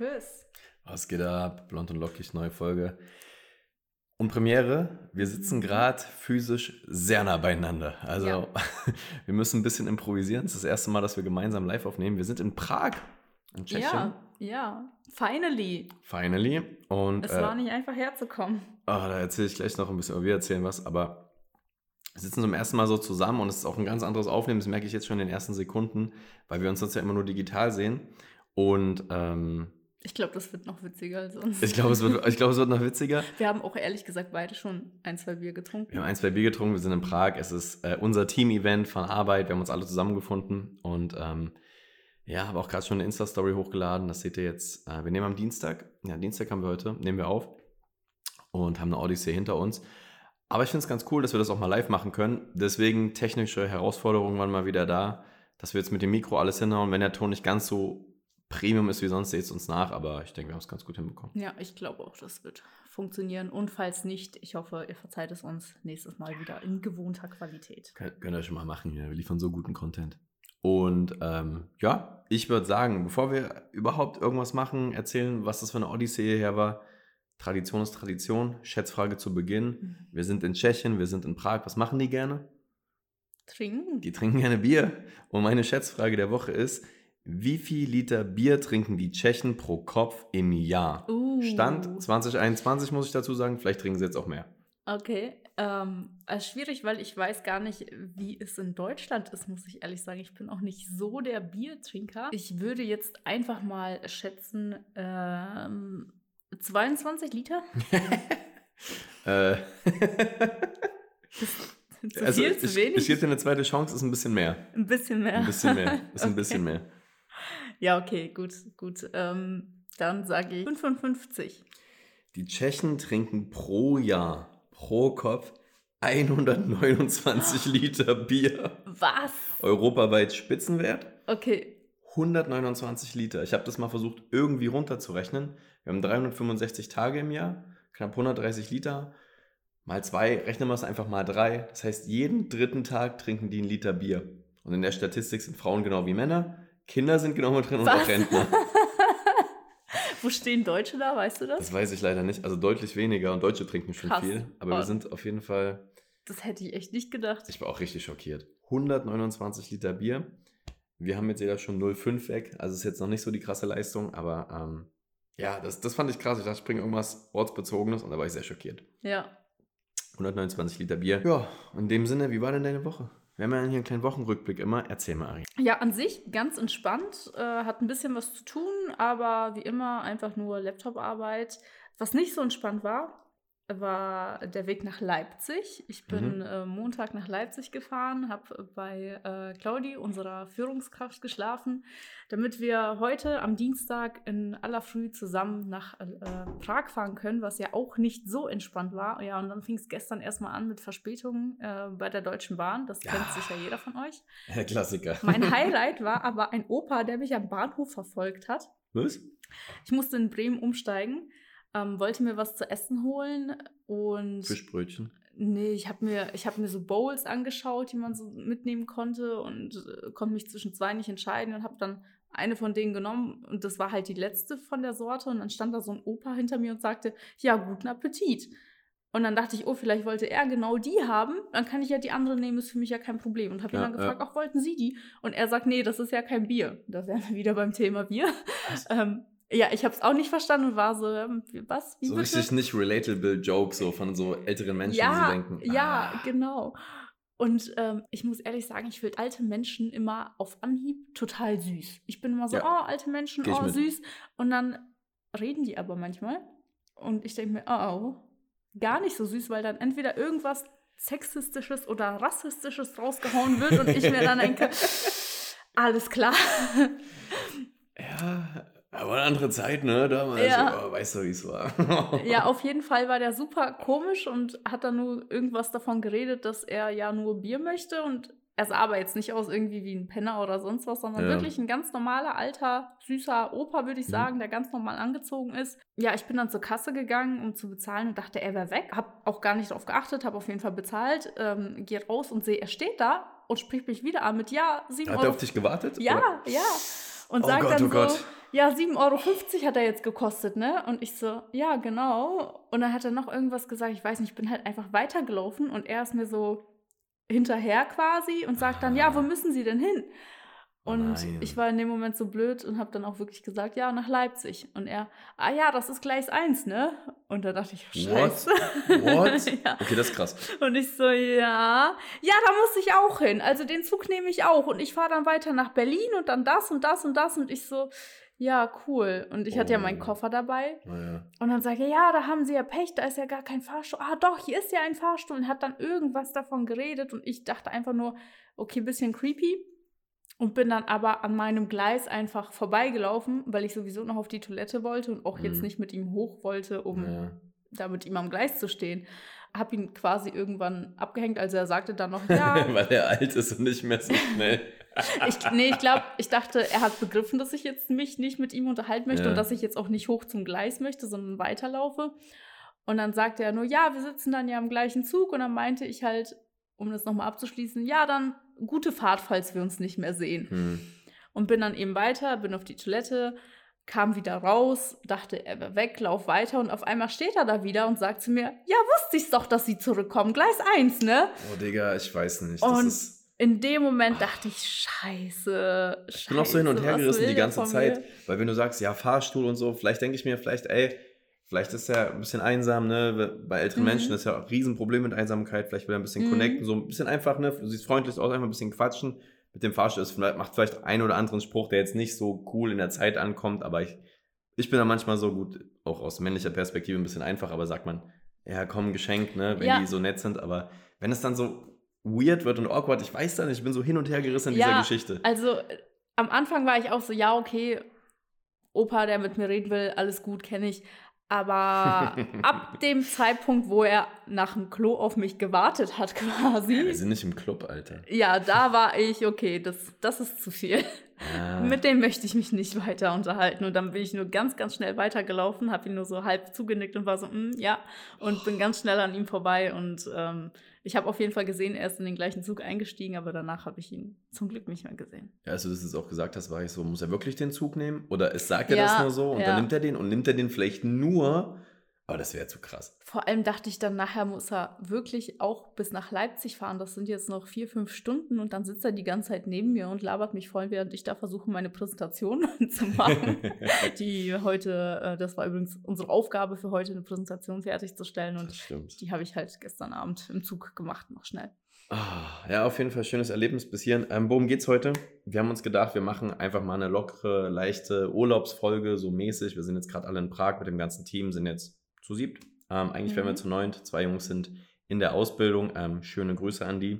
Chris. Was geht ab? Blond und lockig, neue Folge. Und Premiere, wir sitzen gerade physisch sehr nah beieinander. Also Ja. wir müssen ein bisschen improvisieren. Es ist das erste Mal, dass wir gemeinsam live aufnehmen. Wir sind in Prag, in Tschechien. Ja, ja. Finally. Finally. Und Es äh, war nicht einfach herzukommen. oh, da erzähle ich gleich noch ein bisschen, oder wir erzählen was, aber wir sitzen zum ersten Mal so zusammen und es ist auch ein ganz anderes Aufnehmen, das merke ich jetzt schon in den ersten Sekunden, weil wir uns sonst ja immer nur digital sehen. Und ähm, Ich glaube, das wird noch witziger als uns. ich glaube, es, wird- ich glaube, es wird noch witziger. Wir haben auch ehrlich gesagt beide schon ein, zwei Bier getrunken. Wir haben ein, zwei Bier getrunken, wir sind in Prag. Es ist äh, unser Team-Event von Arbeit. Wir haben uns alle zusammengefunden und ähm, ja, habe auch gerade schon eine Insta-Story hochgeladen. Das seht ihr jetzt. Äh, wir nehmen am Dienstag, ja, Dienstag haben wir heute, nehmen wir auf und haben eine Odyssee hinter uns. Aber ich finde es ganz cool, dass wir das auch mal live machen können. Deswegen technische Herausforderungen waren mal wieder da, dass wir jetzt mit dem Mikro alles hinhauen. Wenn der Ton nicht ganz so Premium ist wie sonst, seht es uns nach. Aber ich denke, wir haben es ganz gut hinbekommen. Ja, ich glaube auch, das wird funktionieren. Und falls nicht, ich hoffe, ihr verzeiht es uns nächstes Mal wieder in gewohnter Qualität. Könnt, könnt ihr schon mal machen hier. Wir liefern so guten Content. Und ähm, ja, ich würde sagen, bevor wir überhaupt irgendwas machen, erzählen, was das für eine Odyssee hierher war. Tradition ist Tradition. Schätzfrage zu Beginn. Mhm. Wir sind in Tschechien, wir sind in Prag. Was machen die gerne? Trinken. Die trinken gerne Bier. Und meine Schätzfrage der Woche ist, wie viel Liter Bier trinken die Tschechen pro Kopf im Jahr? Uh. Stand 2021 muss ich dazu sagen. Vielleicht trinken sie jetzt auch mehr. Okay. Ähm, also schwierig, weil ich weiß gar nicht, wie es in Deutschland ist, muss ich ehrlich sagen. Ich bin auch nicht so der Biertrinker. Ich würde jetzt einfach mal schätzen, ähm, 22 Liter? Äh, Zu also viel, zu ich, wenig? ich gebe dir eine zweite Chance, ist ein bisschen mehr. ein bisschen mehr. Ein bisschen mehr. Ist ein Okay. bisschen mehr. Ja, okay, gut, gut. Ähm, dann sage ich 55. Die Tschechen trinken pro Jahr, pro Kopf 129 Liter Bier. Was? Europaweit Spitzenwert Okay. 129 Liter. Ich habe das mal versucht irgendwie runterzurechnen. Wir haben 365 Tage im Jahr, knapp 130 Liter. Mal zwei, rechnen wir es einfach mal drei. Das heißt, jeden dritten Tag trinken die einen Liter Bier. Und in der Statistik sind Frauen genau wie Männer, Kinder sind genau mit drin und auch Was? Rentner. Wo stehen Deutsche da, weißt du das? Das weiß ich leider nicht. Also deutlich weniger und Deutsche trinken schon Krass. viel. Aber Oh. wir sind auf jeden Fall, Das hätte ich echt nicht gedacht. ich war auch richtig schockiert. 129 Liter Bier. Wir haben jetzt jeder schon 0,5 weg. Also ist jetzt noch nicht so die krasse Leistung, aber ähm, ja, das, das fand ich krass. Ich dachte, ich bringe irgendwas Ortsbezogenes und da war ich sehr schockiert. Ja. 129 Liter Bier. Ja, in dem Sinne, wie war denn deine Woche? Wir haben ja hier einen kleinen Wochenrückblick immer. Erzähl mal, Ari. Ja, an sich ganz entspannt, äh, hat ein bisschen was zu tun, aber wie immer einfach nur Laptoparbeit. Was nicht so entspannt war, war der Weg nach Leipzig. Ich bin Mhm. äh, Montag nach Leipzig gefahren, habe bei äh, Claudi, unserer Führungskraft, geschlafen, damit wir heute am Dienstag in aller Früh zusammen nach äh, Prag fahren können, was ja auch nicht so entspannt war. Ja, und dann fing es gestern erstmal an mit Verspätungen äh, bei der Deutschen Bahn. Das Ja. kennt sicher jeder von euch. Der Klassiker. Mein Highlight war aber ein Opa, der mich am Bahnhof verfolgt hat. Was? Ich musste in Bremen umsteigen, ähm, wollte mir was zu essen holen und Fischbrötchen. nee, ich habe mir, ich hab mir so Bowls angeschaut, die man so mitnehmen konnte und äh, konnte mich zwischen zwei nicht entscheiden und habe dann eine von denen genommen und das war halt die letzte von der Sorte und dann stand da so ein Opa hinter mir und sagte, ja, guten Appetit. Und dann dachte ich, oh, vielleicht wollte er genau die haben, dann kann ich ja die andere nehmen, ist für mich ja kein Problem. Und habe ihn Ja, dann gefragt, ja. ach, wollten Sie die? Und er sagt, nee, das ist ja kein Bier. Da wären wir wieder beim Thema Bier. ähm, ja, ich habe es auch nicht verstanden und war so, ähm, was? Wie So bitte? richtig nicht relatable Joke, so von so älteren Menschen, ja, die so denken. Ja, ah, genau. Und ähm, ich muss ehrlich sagen, ich finde alte Menschen immer auf Anhieb total süß. Ich bin immer so, Ja. oh, alte Menschen, oh, mit. süß. Und dann reden die aber manchmal. Und ich denke mir, oh, oh, gar nicht so süß, weil dann entweder irgendwas Sexistisches oder Rassistisches rausgehauen wird und ich mir dann denke, alles klar. Ja, aber eine andere Zeit, ne? Damals, Ja. oh, weißt du, wie es war. Ja, auf jeden Fall war der super komisch und hat dann nur irgendwas davon geredet, dass er ja nur Bier möchte und er sah aber jetzt nicht aus irgendwie wie ein Penner oder sonst was, sondern Ja. wirklich ein ganz normaler, alter, süßer Opa, würde ich Mhm. sagen, der ganz normal angezogen ist. Ja, ich bin dann zur Kasse gegangen, um zu bezahlen und dachte, er wäre weg. Hab auch gar nicht darauf geachtet, habe auf jeden Fall bezahlt, ähm, gehe raus und sehe, er steht da und spricht mich wieder an mit Ja, 7 Hat Euro. er auf dich gewartet? Ja, Oder? ja. Und Oh sagt Gott, dann oh so, Gott. ja, 7,50 Euro hat er jetzt gekostet, ne? Und ich so, ja, genau. Und dann hat er noch irgendwas gesagt, ich weiß nicht, ich bin halt einfach weitergelaufen und er ist mir so hinterher quasi und sagt dann, ja, wo müssen Sie denn hin? Und Nein. ich war in dem Moment so blöd und habe dann auch wirklich gesagt, ja, nach Leipzig. Und er, ah ja, das ist Gleis 1, ne? Und da dachte ich, What? scheiße. What? ja. Okay, das ist krass. Und ich so, ja, ja, da muss ich auch hin. Also den Zug nehme ich auch. Und ich fahre dann weiter nach Berlin und dann das und das und das. Und ich so, ja, cool. Und ich hatte ja meinen Oh. Koffer dabei. Naja. Und dann sage ich, ja, da haben sie ja Pech, da ist ja gar kein Fahrstuhl. Ah, doch, hier ist ja ein Fahrstuhl. Und hat dann irgendwas davon geredet. Und ich dachte einfach nur, okay, bisschen creepy. Und bin dann aber an meinem Gleis einfach vorbeigelaufen, weil ich sowieso noch auf die Toilette wollte und auch jetzt Mhm. nicht mit ihm hoch wollte, um Naja. da mit ihm am Gleis zu stehen. Hab ihn quasi irgendwann abgehängt, also er sagte dann noch, ja, Weil er alt ist und nicht mehr so schnell. ich, nee, ich glaube, ich dachte, er hat begriffen, dass ich jetzt mich nicht mit ihm unterhalten möchte Ja. und dass ich jetzt auch nicht hoch zum Gleis möchte, sondern weiterlaufe. Und dann sagte er nur, ja, wir sitzen dann ja im gleichen Zug. Und dann meinte ich halt, um das nochmal abzuschließen, ja, dann gute Fahrt, falls wir uns nicht mehr sehen. Hm. Und bin dann eben weiter, bin auf die Toilette, kam wieder raus, dachte, er wäre weg, lauf weiter und auf einmal steht er da wieder und sagt zu mir, ja, wusste ich's doch, dass sie zurückkommen, Gleis 1, ne? Oh, Digga, ich weiß nicht. Und ist, in dem Moment dachte ich, scheiße, ich bin auch so hin und her gerissen die ganze Zeit. mir? Weil wenn du sagst, ja, Fahrstuhl und so, vielleicht denke ich mir, vielleicht, ey, vielleicht ist er ein bisschen einsam, ne? Bei älteren Mhm. Menschen ist ja auch ein Riesenproblem mit Einsamkeit. Vielleicht will er ein bisschen Mhm. connecten, so ein bisschen einfach, ne? Du siehst freundlich aus, einfach ein bisschen quatschen. Mit dem Fahrstuhl ist macht vielleicht einen oder anderen Spruch, der jetzt nicht so cool in der Zeit ankommt, aber ich, ich bin da manchmal so gut, auch aus männlicher Perspektive ein bisschen einfach, aber sagt man, ja, komm, Geschenk, ne? Wenn Ja. die so nett sind, aber wenn es dann so weird wird und awkward, ich weiß da nicht, ich bin so hin und her gerissen in Ja, dieser Geschichte. Also äh, am Anfang war ich auch so, ja, okay, Opa, der mit mir reden will, alles gut, kenne ich. Aber ab dem Zeitpunkt, wo er nach dem Klo auf mich gewartet hat, quasi, Wir sind nicht im Club, Alter. ja, da war ich, okay, das, das ist zu viel. Ja. Mit dem möchte ich mich nicht weiter unterhalten. Und dann bin ich nur ganz, ganz schnell weitergelaufen, habe ihn nur so halb zugenickt und war so, mm, ja, und bin ganz schnell an ihm vorbei. Und ähm, ich habe auf jeden Fall gesehen, er ist in den gleichen Zug eingestiegen, aber danach habe ich ihn zum Glück nicht mehr gesehen. Ja, als du das jetzt auch gesagt hast, war ich so, muss er wirklich den Zug nehmen? Oder es sagt er Ja, das nur so und ja. dann nimmt er den und nimmt er den vielleicht nur, aber das wäre zu krass. Vor allem dachte ich dann, nachher muss er wirklich auch bis nach Leipzig fahren. Das sind jetzt noch vier, fünf Stunden und dann sitzt er die ganze Zeit neben mir und labert mich voll, während ich da versuche, meine Präsentation zu machen. die heute, äh, das war übrigens unsere Aufgabe für heute, eine Präsentation fertigzustellen und die habe ich halt gestern Abend im Zug gemacht, noch schnell. Ah, ja, auf jeden Fall schönes Erlebnis bis hierhin. Ähm, worum geht's heute? Wir haben uns gedacht, wir machen einfach mal eine lockere, leichte Urlaubsfolge, so mäßig. Wir sind jetzt gerade alle in Prag mit dem ganzen Team, sind jetzt zu siebt. Ähm, eigentlich wären wir Mhm. zu neunt. Zwei Jungs sind in der Ausbildung. Ähm, schöne Grüße an die.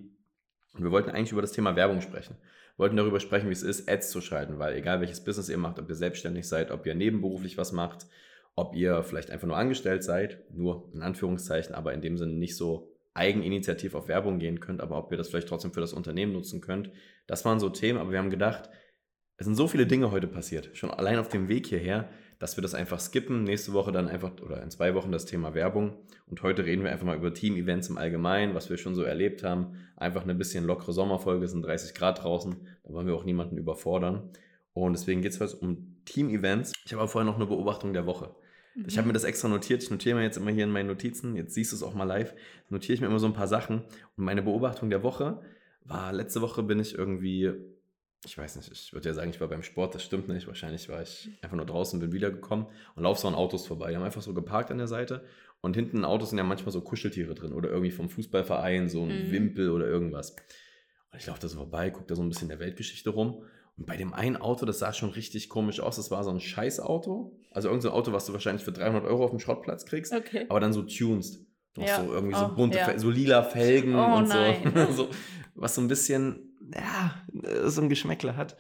Und wir wollten eigentlich über das Thema Werbung sprechen. Wir wollten darüber sprechen, wie es ist, Ads zu schalten, weil egal welches Business ihr macht, ob ihr selbstständig seid, ob ihr nebenberuflich was macht, ob ihr vielleicht einfach nur angestellt seid, nur in Anführungszeichen, aber in dem Sinne nicht so eigeninitiativ auf Werbung gehen könnt, aber ob ihr das vielleicht trotzdem für das Unternehmen nutzen könnt. Das waren so Themen, aber wir haben gedacht, es sind so viele Dinge heute passiert, schon allein auf dem Weg hierher, dass wir das einfach skippen. Nächste Woche dann einfach oder in zwei Wochen das Thema Werbung. Und heute reden wir einfach mal über Team-Events im Allgemeinen, was wir schon so erlebt haben. Einfach eine bisschen lockere Sommerfolge, es sind 30 Grad draußen, da wollen wir auch niemanden überfordern. Und deswegen geht es heute um Team-Events. Ich habe aber vorher noch eine Beobachtung der Woche. Ich habe mir das extra notiert. Ich notiere mir jetzt immer hier in meinen Notizen. Jetzt siehst du es auch mal live. Notiere ich mir immer so ein paar Sachen. Und meine Beobachtung der Woche war, letzte Woche bin ich irgendwie, ich weiß nicht, ich würde ja sagen, ich war beim Sport. Das stimmt nicht. Wahrscheinlich war ich einfach nur draußen, bin wiedergekommen und laufe so an Autos vorbei. Die haben einfach so geparkt an der Seite. Und hinten in Autos sind ja manchmal so Kuscheltiere drin oder irgendwie vom Fußballverein, so ein Mhm. Wimpel oder irgendwas. Und ich laufe da so vorbei, gucke da so ein bisschen der Weltgeschichte rum. Und bei dem einen Auto, das sah schon richtig komisch aus. Das war so ein Scheißauto. Also irgendein so Auto, was du wahrscheinlich für 300 Euro auf dem Schrottplatz kriegst, Okay. aber dann so tunst. Ja. so irgendwie so Oh, bunte, ja. So lila Felgen Oh, und so. so. Was so ein bisschen, ja, so ein Geschmäckle hat.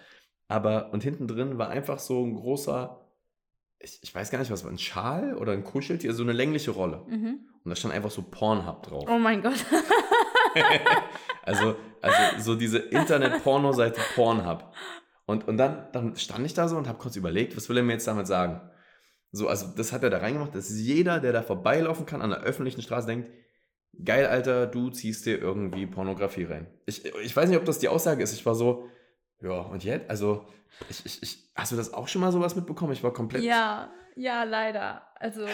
Aber, und hinten drin war einfach so ein großer, ich, ich weiß gar nicht, was war, ein Schal oder ein Kuscheltier, so eine längliche Rolle. Mhm. Und da stand einfach so Pornhub drauf. Oh mein Gott. Also, also so diese Internet-Porno-Seite Pornhub. Und, und dann, dann stand ich da so und habe kurz überlegt, was will er mir jetzt damit sagen? So, also das hat er da reingemacht, dass jeder, der da vorbeilaufen kann an der öffentlichen Straße, denkt, geil, Alter, du ziehst dir irgendwie Pornografie rein. Ich, ich weiß nicht, ob das die Aussage ist. Ich war so, Ja, und jetzt? Also, ich, ich, ich, hast du das auch schon mal sowas mitbekommen? Ich war komplett. Ja, ja, leider. Also,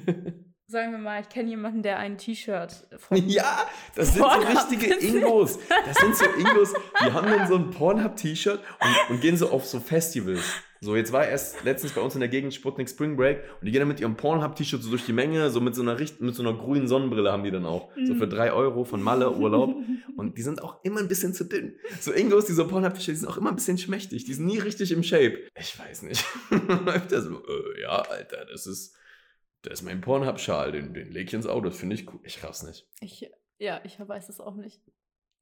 sagen wir mal, ich kenne jemanden, der ein T-Shirt von. Ja, das sind so richtige. Ingos. Das sind so Ingos, die haben dann so ein Pornhub-T-Shirt und, und gehen so auf so Festivals. So, jetzt war erst letztens bei uns in der Gegend Sputnik Spring Break und die gehen dann mit ihrem Pornhub-T-Shirt so durch die Menge, so mit so einer Richt mit so einer grünen Sonnenbrille haben die dann auch. So für Mhm. drei Euro von Malle Urlaub. Und die sind auch immer ein bisschen zu dünn. So Ingos, die so Pornhub-T-Shirts, die sind auch immer ein bisschen schmächtig. Die sind nie richtig im Shape. Ich weiß nicht. Öfter so, äh, ja, Alter, das ist, das ist mein Pornhub-Schal, den, den leg ich ins Auto, das finde ich cool. Ich raff's nicht. Ich, ja, ich weiß es auch nicht.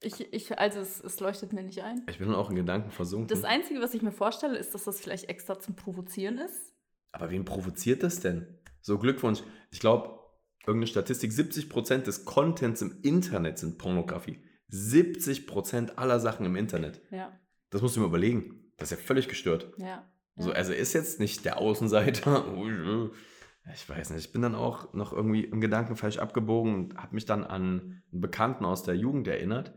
Ich, ich, also es, es leuchtet mir nicht ein. Ich bin dann auch in Gedanken versunken. Das Einzige, was ich mir vorstelle, ist, dass das vielleicht extra zum Provozieren ist. Aber wen provoziert das denn? So Glückwunsch. Ich glaube, irgendeine Statistik, 70% des Contents im Internet sind Pornografie. 70% aller Sachen im Internet. Ja, Das musst du mir überlegen. Das ist ja völlig gestört. ja. So, also ist jetzt nicht der Außenseiter. Ich weiß nicht. Ich bin dann auch noch irgendwie im Gedanken falsch abgebogen und habe mich dann an einen Bekannten aus der Jugend erinnert,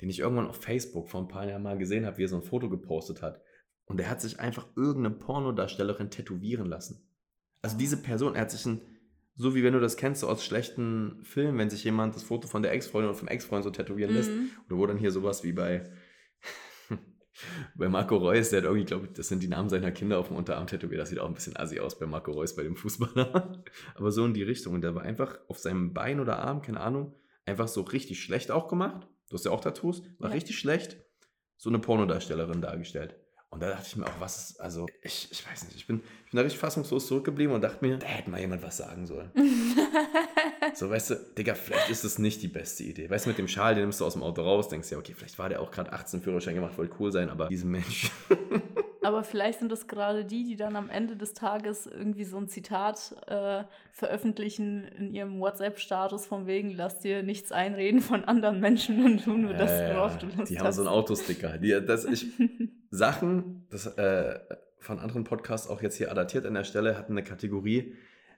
den ich irgendwann auf Facebook vor ein paar Jahren mal gesehen habe, wie er so ein Foto gepostet hat. Und er hat sich einfach irgendeine Pornodarstellerin tätowieren lassen. Also diese Person, er hat sich ein, so wie wenn du das kennst, so aus schlechten Filmen, wenn sich jemand das Foto von der Ex-Freundin oder vom Ex-Freund so tätowieren lässt, Mhm. oder wo dann hier sowas wie bei, bei Marco Reus, der hat irgendwie, glaube ich, das sind die Namen seiner Kinder auf dem Unterarm tätowiert. Das sieht auch ein bisschen assi aus bei Marco Reus, bei dem Fußballer. Aber so in die Richtung. Und der war einfach auf seinem Bein oder Arm, keine Ahnung, einfach so richtig schlecht auch gemacht. Du hast ja auch Tattoos, war Ja. richtig schlecht. So eine Pornodarstellerin dargestellt. Und da dachte ich mir auch, was ist, also, ich, ich weiß nicht, ich bin, ich bin da richtig fassungslos zurückgeblieben und dachte mir, da hätte mal jemand was sagen sollen. So, weißt du, Digga, vielleicht ist es nicht die beste Idee. Weißt du, mit dem Schal, den nimmst du aus dem Auto raus, denkst ja, okay, vielleicht war der auch gerade 18 Führerschein gemacht, wollte cool sein, aber diesem Mensch. Aber vielleicht sind das gerade die, die dann am Ende des Tages irgendwie so ein Zitat äh, veröffentlichen in ihrem WhatsApp-Status von wegen, lass dir nichts einreden von anderen Menschen und tu nur das, Äh, Lust die haben hast. so einen Autosticker. Die, das, ich, Sachen, das äh, von anderen Podcasts auch jetzt hier adaptiert an der Stelle, hatten eine Kategorie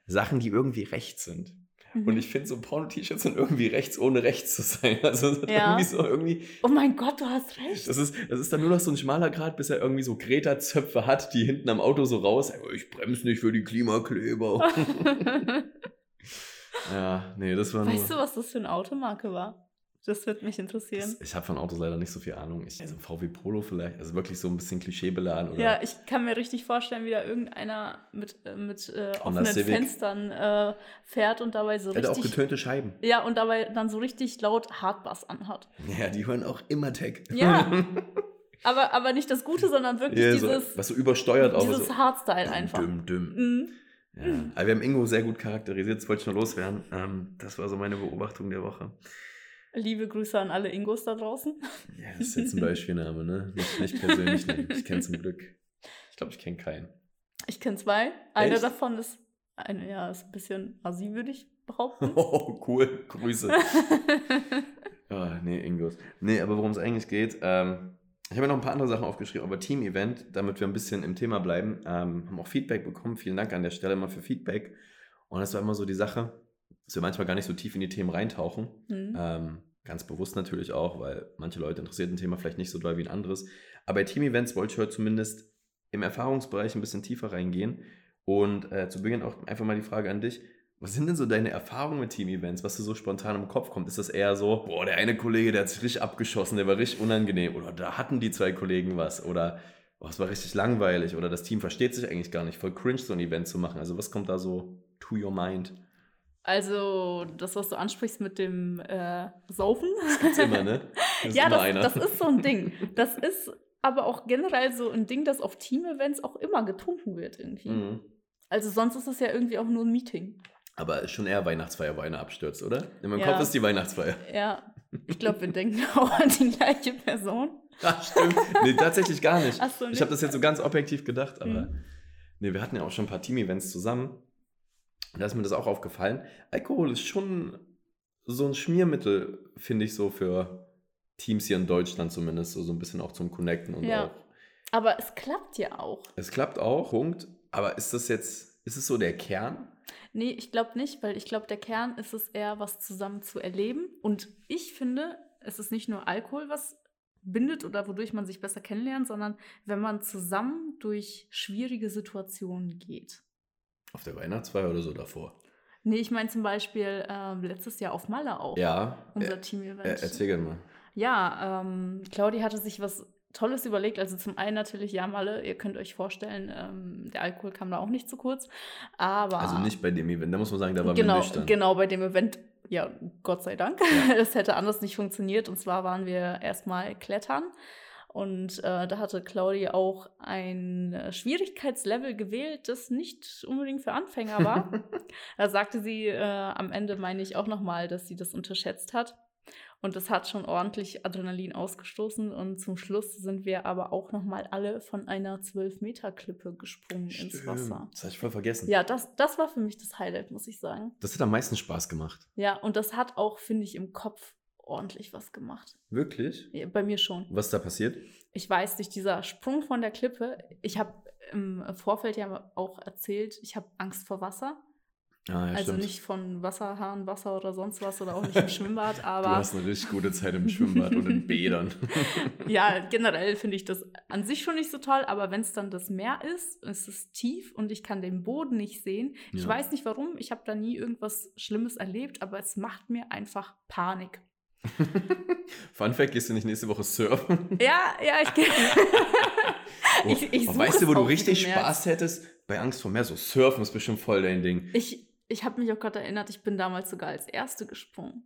Sachen, die irgendwie rechts sind. Mhm. Und ich finde, so Porno-T-Shirts sind irgendwie rechts, ohne rechts zu sein. Also Ja. irgendwie so irgendwie. oh mein Gott, du hast recht. Das ist, das ist dann nur noch so ein schmaler Grad, bis er irgendwie so Greta-Zöpfe hat, die hinten am Auto so raus. "Ey, Ich bremse nicht für die Klimakleber. ja, nee, das war nur. weißt du, was das für eine Automarke war? Das wird mich interessieren. Ich habe von Autos leider nicht so viel Ahnung. Ich, also VW Polo vielleicht, also wirklich so ein bisschen klischeebeladen. Oder Ja, ich kann mir richtig vorstellen, wie da irgendeiner mit, äh, mit äh, offenen. Fenstern äh, fährt und dabei so Der hat auch richtig. getönte Scheiben. Ja, und dabei dann so richtig laut Hardbass anhat. Ja, die hören auch immer Tech. Ja. Aber, aber nicht das Gute, sondern wirklich Ja, so, dieses, was so übersteuert auch. dieses so. Hardstyle einfach. Düm, düm. Mhm. Ja. Aber wir haben Ingo sehr gut charakterisiert, das wollte ich nur loswerden. Ähm, das war so meine Beobachtung der Woche. Liebe Grüße an alle Ingos da draußen. Ja, das ist jetzt ein Beispielname, ne? Nicht, nicht persönlich nehmen. Ich kenne zum Glück. Ich glaube, ich kenne keinen. Ich kenne zwei. Einer Echt? davon ist, eine, ja, ist ein bisschen assi, würde ich behaupten. Oh, cool. Grüße. Ah, nee, Ingos. Nee, aber worum es eigentlich geht, ähm, ich habe mir noch ein paar andere Sachen aufgeschrieben, aber Team-Event, damit wir ein bisschen im Thema bleiben, ähm, haben auch Feedback bekommen. Vielen Dank an der Stelle mal für Feedback. Und das war immer so die Sache, dass wir manchmal gar nicht so tief in die Themen reintauchen. Mhm. Ähm, ganz bewusst natürlich auch, weil manche Leute interessiert ein Thema vielleicht nicht so doll wie ein anderes. Aber bei Team-Events wollte ich heute zumindest im Erfahrungsbereich ein bisschen tiefer reingehen. Und äh, zu Beginn auch einfach mal die Frage an dich. Was sind denn so deine Erfahrungen mit Team-Events, was dir so spontan im Kopf kommt? Ist das eher so, boah, der eine Kollege, der hat sich richtig abgeschossen, der war richtig unangenehm oder da hatten die zwei Kollegen was oder boah, es war richtig langweilig oder das Team versteht sich eigentlich gar nicht, voll cringe so ein Event zu machen. Also was kommt da so to your mind? Also, das, was du ansprichst mit dem äh, Saufen. Gibt's immer, ne? Das ja, immer das, das ist so ein Ding. Das ist aber auch generell so ein Ding, das auf Team-Events auch immer getrunken wird irgendwie. Mhm. Also sonst ist es ja irgendwie auch nur ein Meeting. Aber ist schon eher Weihnachtsfeier, wo einer abstürzt, oder? In meinem Ja. Kopf ist die Weihnachtsfeier. Ja, ich glaube, wir denken auch an die gleiche Person. Ach, stimmt. Nee, tatsächlich gar nicht. Ach so, Ich nicht? habe das jetzt so ganz objektiv gedacht, aber Mhm. nee, wir hatten ja auch schon ein paar Team-Events zusammen. Und da ist mir das auch aufgefallen. Alkohol ist schon so ein Schmiermittel, finde ich, so für Teams hier in Deutschland zumindest, so, so ein bisschen auch zum Connecten und Ja. auch. Aber es klappt ja auch. Es klappt auch, Punkt. Aber ist das jetzt, ist es so der Kern? Nee, ich glaube nicht, weil ich glaube, der Kern ist es eher, was zusammen zu erleben. Und ich finde, es ist nicht nur Alkohol, was bindet oder wodurch man sich besser kennenlernt, sondern wenn man zusammen durch schwierige Situationen geht. Auf der Weihnachtsfeier oder so davor? Nee, ich meine zum Beispiel äh, letztes Jahr auf Malle auch. Ja. Unser äh, Team-Event. Äh, erzähl gerne mal. Ja, ähm, Claudi hatte sich was Tolles überlegt. Also zum einen natürlich, ja, Malle, ihr könnt euch vorstellen, ähm, der Alkohol kam da auch nicht zu kurz. Aber. Also nicht bei dem Event, da muss man sagen, da war genau, nüchtern. Genau, bei dem Event, ja, Gott sei Dank. Es hätte anders nicht funktioniert. Und zwar waren wir erstmal klettern. Und äh, da hatte Claudi auch ein äh, Schwierigkeitslevel gewählt, das nicht unbedingt für Anfänger war. da sagte sie äh, am Ende, meine ich auch nochmal, dass sie das unterschätzt hat. Und das hat schon ordentlich Adrenalin ausgestoßen. Und zum Schluss sind wir aber auch nochmal alle von einer 12-Meter-Klippe gesprungen ins Stimmt, Wasser. Das hatte ich voll vergessen. Ja, das, das war für mich das Highlight, muss ich sagen. Das hat am meisten Spaß gemacht. Ja, und das hat auch, finde ich, im Kopf ordentlich was gemacht. Wirklich? Ja, bei mir schon. Was ist da passiert? Ich weiß, durch dieser Sprung von der Klippe, ich habe im Vorfeld ja auch erzählt, ich habe Angst vor Wasser. Ah, ja, also stimmt. nicht von Wasserhahn, Wasser oder sonst was oder auch nicht im Schwimmbad, Du aber hast eine richtig gute Zeit im Schwimmbad und in Bädern. ja, generell finde ich das an sich schon nicht so toll, aber wenn es dann das Meer ist, es ist tief und ich kann den Boden nicht sehen. Ich Ja. weiß nicht warum, ich habe da nie irgendwas Schlimmes erlebt, aber es macht mir einfach Panik. Fun Fact, gehst du nicht nächste Woche surfen? Ja, ja, ich gehe. Oh, ich, ich oh, weißt du, wo du richtig gemerkt. Spaß hättest? Bei Angst vor Meer, so surfen ist bestimmt voll dein Ding. Ich, ich habe mich auch gerade erinnert, ich bin damals sogar als Erste gesprungen.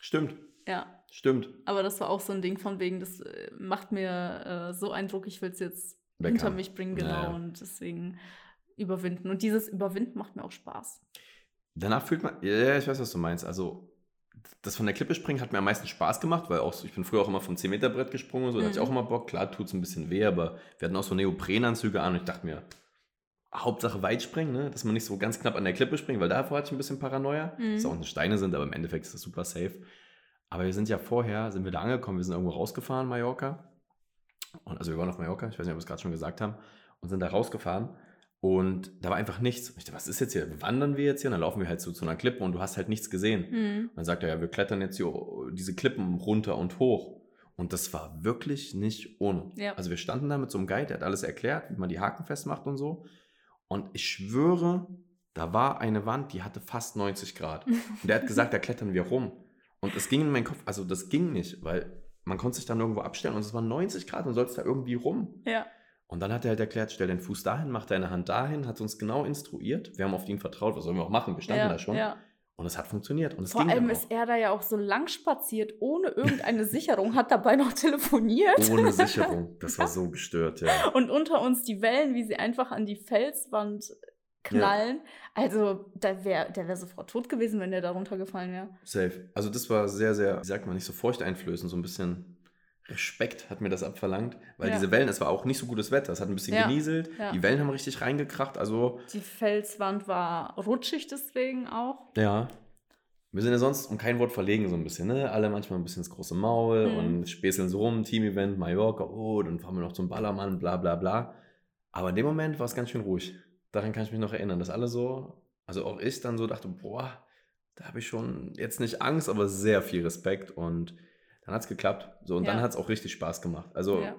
Stimmt, Ja, stimmt. aber das war auch so ein Ding von wegen, das äh, macht mir äh, so Eindruck, ich will es jetzt Weg hinter haben. mich bringen, genau, Naja. und deswegen überwinden. Und dieses Überwinden macht mir auch Spaß. Danach fühlt man, ja, ich weiß, was du meinst. Also, das von der Klippe springen hat mir am meisten Spaß gemacht, weil auch so, ich bin früher auch immer vom 10-Meter-Brett gesprungen und so, da hatte ich Mhm. auch immer Bock. Klar, tut es ein bisschen weh, aber wir hatten auch so Neoprenanzüge an und ich dachte mir, Hauptsache weit springen, ne? dass man nicht so ganz knapp an der Klippe springt, weil davor hatte ich ein bisschen Paranoia. Mhm. Dass da unten Steine sind, aber im Endeffekt ist das super safe. Aber wir sind ja vorher, sind wir da angekommen, wir sind irgendwo rausgefahren, Mallorca. Und, also wir waren auf Mallorca, ich weiß nicht, ob wir es gerade schon gesagt haben, und sind da rausgefahren. Und da war einfach nichts. Und ich dachte, was ist jetzt hier? Wandern wir jetzt hier? Und dann laufen wir halt so zu einer Klippe und du hast halt nichts gesehen. Mhm. Und dann sagt er, ja, wir klettern jetzt hier diese Klippen runter und hoch. Und das war wirklich nicht ohne. Ja. Also wir standen da mit so einem Guide, der hat alles erklärt, wie man die Haken festmacht und so. Und ich schwöre, da war eine Wand, die hatte fast 90 Grad. Und der hat gesagt, da klettern wir rum. Und es ging in meinen Kopf, also das ging nicht, weil man konnte sich dann irgendwo abstellen und es waren 90 Grad und sollst da irgendwie rum. Ja. Und dann hat er halt erklärt, stell den Fuß dahin, mach deine Hand dahin, hat uns genau instruiert. Wir haben auf ihn vertraut, was sollen wir auch machen? Wir standen ja, da schon. Ja. Und es hat funktioniert. Und es Vor ging allem ist er da ja auch so lang spaziert, ohne irgendeine Sicherung, hat dabei noch telefoniert. Ohne Sicherung. Das war so gestört, ja. Und unter uns die Wellen, wie sie einfach an die Felswand knallen. Also, da wär, der wäre sofort tot gewesen, wenn der da runtergefallen wäre. Safe. Also das war sehr, sehr, wie sagt man, nicht so furchteinflößend, so ein bisschen Respekt hat mir das abverlangt, weil Ja. diese Wellen, es war auch nicht so gutes Wetter, es hat ein bisschen Ja, genieselt, ja. die Wellen haben richtig reingekracht, also Die Felswand war rutschig deswegen auch. ja. Wir sind ja sonst um kein Wort verlegen so ein bisschen, ne? Alle manchmal ein bisschen ins große Maul Mhm. und späßeln so rum, Team-Event, Mallorca, oh, dann fahren wir noch zum Ballermann, bla bla bla. Aber in dem Moment war es ganz schön ruhig. Daran kann ich mich noch erinnern, dass alle so, also auch ich dann so dachte, boah, da habe ich schon jetzt nicht Angst, aber sehr viel Respekt und dann hat es geklappt. So, und Ja. dann hat es auch richtig Spaß gemacht. Also Ja.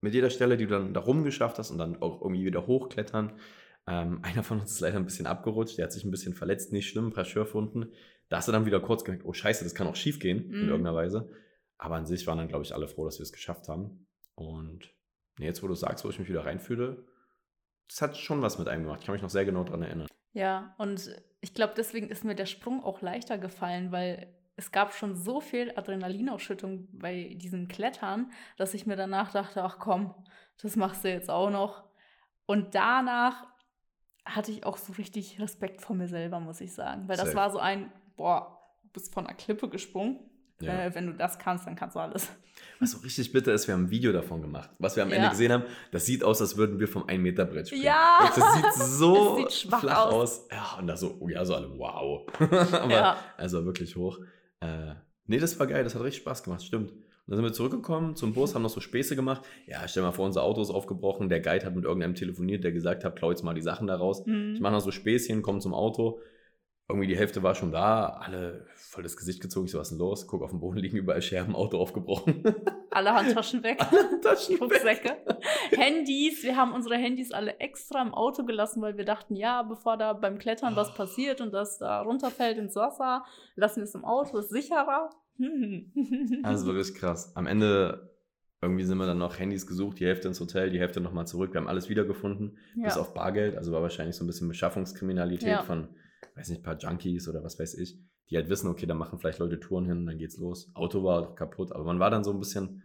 mit jeder Stelle, die du dann da rumgeschafft hast und dann auch irgendwie wieder hochklettern. Ähm, einer von uns ist leider ein bisschen abgerutscht, der hat sich ein bisschen verletzt, nicht schlimm, ein paar Schürfwunden. Da hast du dann wieder kurz gemerkt, oh scheiße, das kann auch schief gehen in Mhm. irgendeiner Weise. Aber an sich waren dann, glaube ich, alle froh, dass wir es geschafft haben. Und jetzt, wo du sagst, wo ich mich wieder reinfühle, das hat schon was mit einem gemacht. Ich kann mich noch sehr genau daran erinnern. Ja, und ich glaube, deswegen ist mir der Sprung auch leichter gefallen, weil es gab schon so viel Adrenalinausschüttung bei diesem Klettern, dass ich mir danach dachte, ach komm, das machst du jetzt auch noch. Und danach hatte ich auch so richtig Respekt vor mir selber, muss ich sagen. Weil das Safe. war so ein, boah, du bist von einer Klippe gesprungen. Ja. Äh, wenn du das kannst, dann kannst du alles. Was so richtig bitter ist, wir haben ein Video davon gemacht. Was wir am Ja. Ende gesehen haben, das sieht aus, als würden wir vom 1-Meter-Brett springen. Ja. Das sieht so Es sieht flach aus. aus. Ja, und da so, oh ja, so alle, wow. Aber Ja. also wirklich hoch. Äh, nee, das war geil, das hat richtig Spaß gemacht, stimmt. Und dann sind wir zurückgekommen zum Bus, haben noch so Späße gemacht. Ja, stell mal vor, unser Auto ist aufgebrochen. Der Guide hat mit irgendeinem telefoniert, der gesagt hat, klau jetzt mal die Sachen da raus. Mhm. Ich mache noch so Späßchen, komme zum Auto. Irgendwie die Hälfte war schon da, alle voll das Gesicht gezogen. Ich so, was ist denn los? Guck auf den Boden liegen überall Scherben, Auto aufgebrochen. Alle Handtaschen weg. Taschen weg. Rucksäcke. Handys. Wir haben unsere Handys alle extra im Auto gelassen, weil wir dachten, ja, bevor da beim Klettern was passiert und das da runterfällt ins Wasser, lassen wir es im Auto, ist sicherer. Also wirklich krass. Am Ende irgendwie sind wir dann noch Handys gesucht, die Hälfte ins Hotel, die Hälfte nochmal zurück. Wir haben alles wiedergefunden, bis ja. auf Bargeld. Also war wahrscheinlich so ein bisschen Beschaffungskriminalität Ja. von, weiß nicht, ein paar Junkies oder was weiß ich, die halt wissen, okay, da machen vielleicht Leute Touren hin, dann geht's los. Auto war kaputt, aber man war dann so ein bisschen,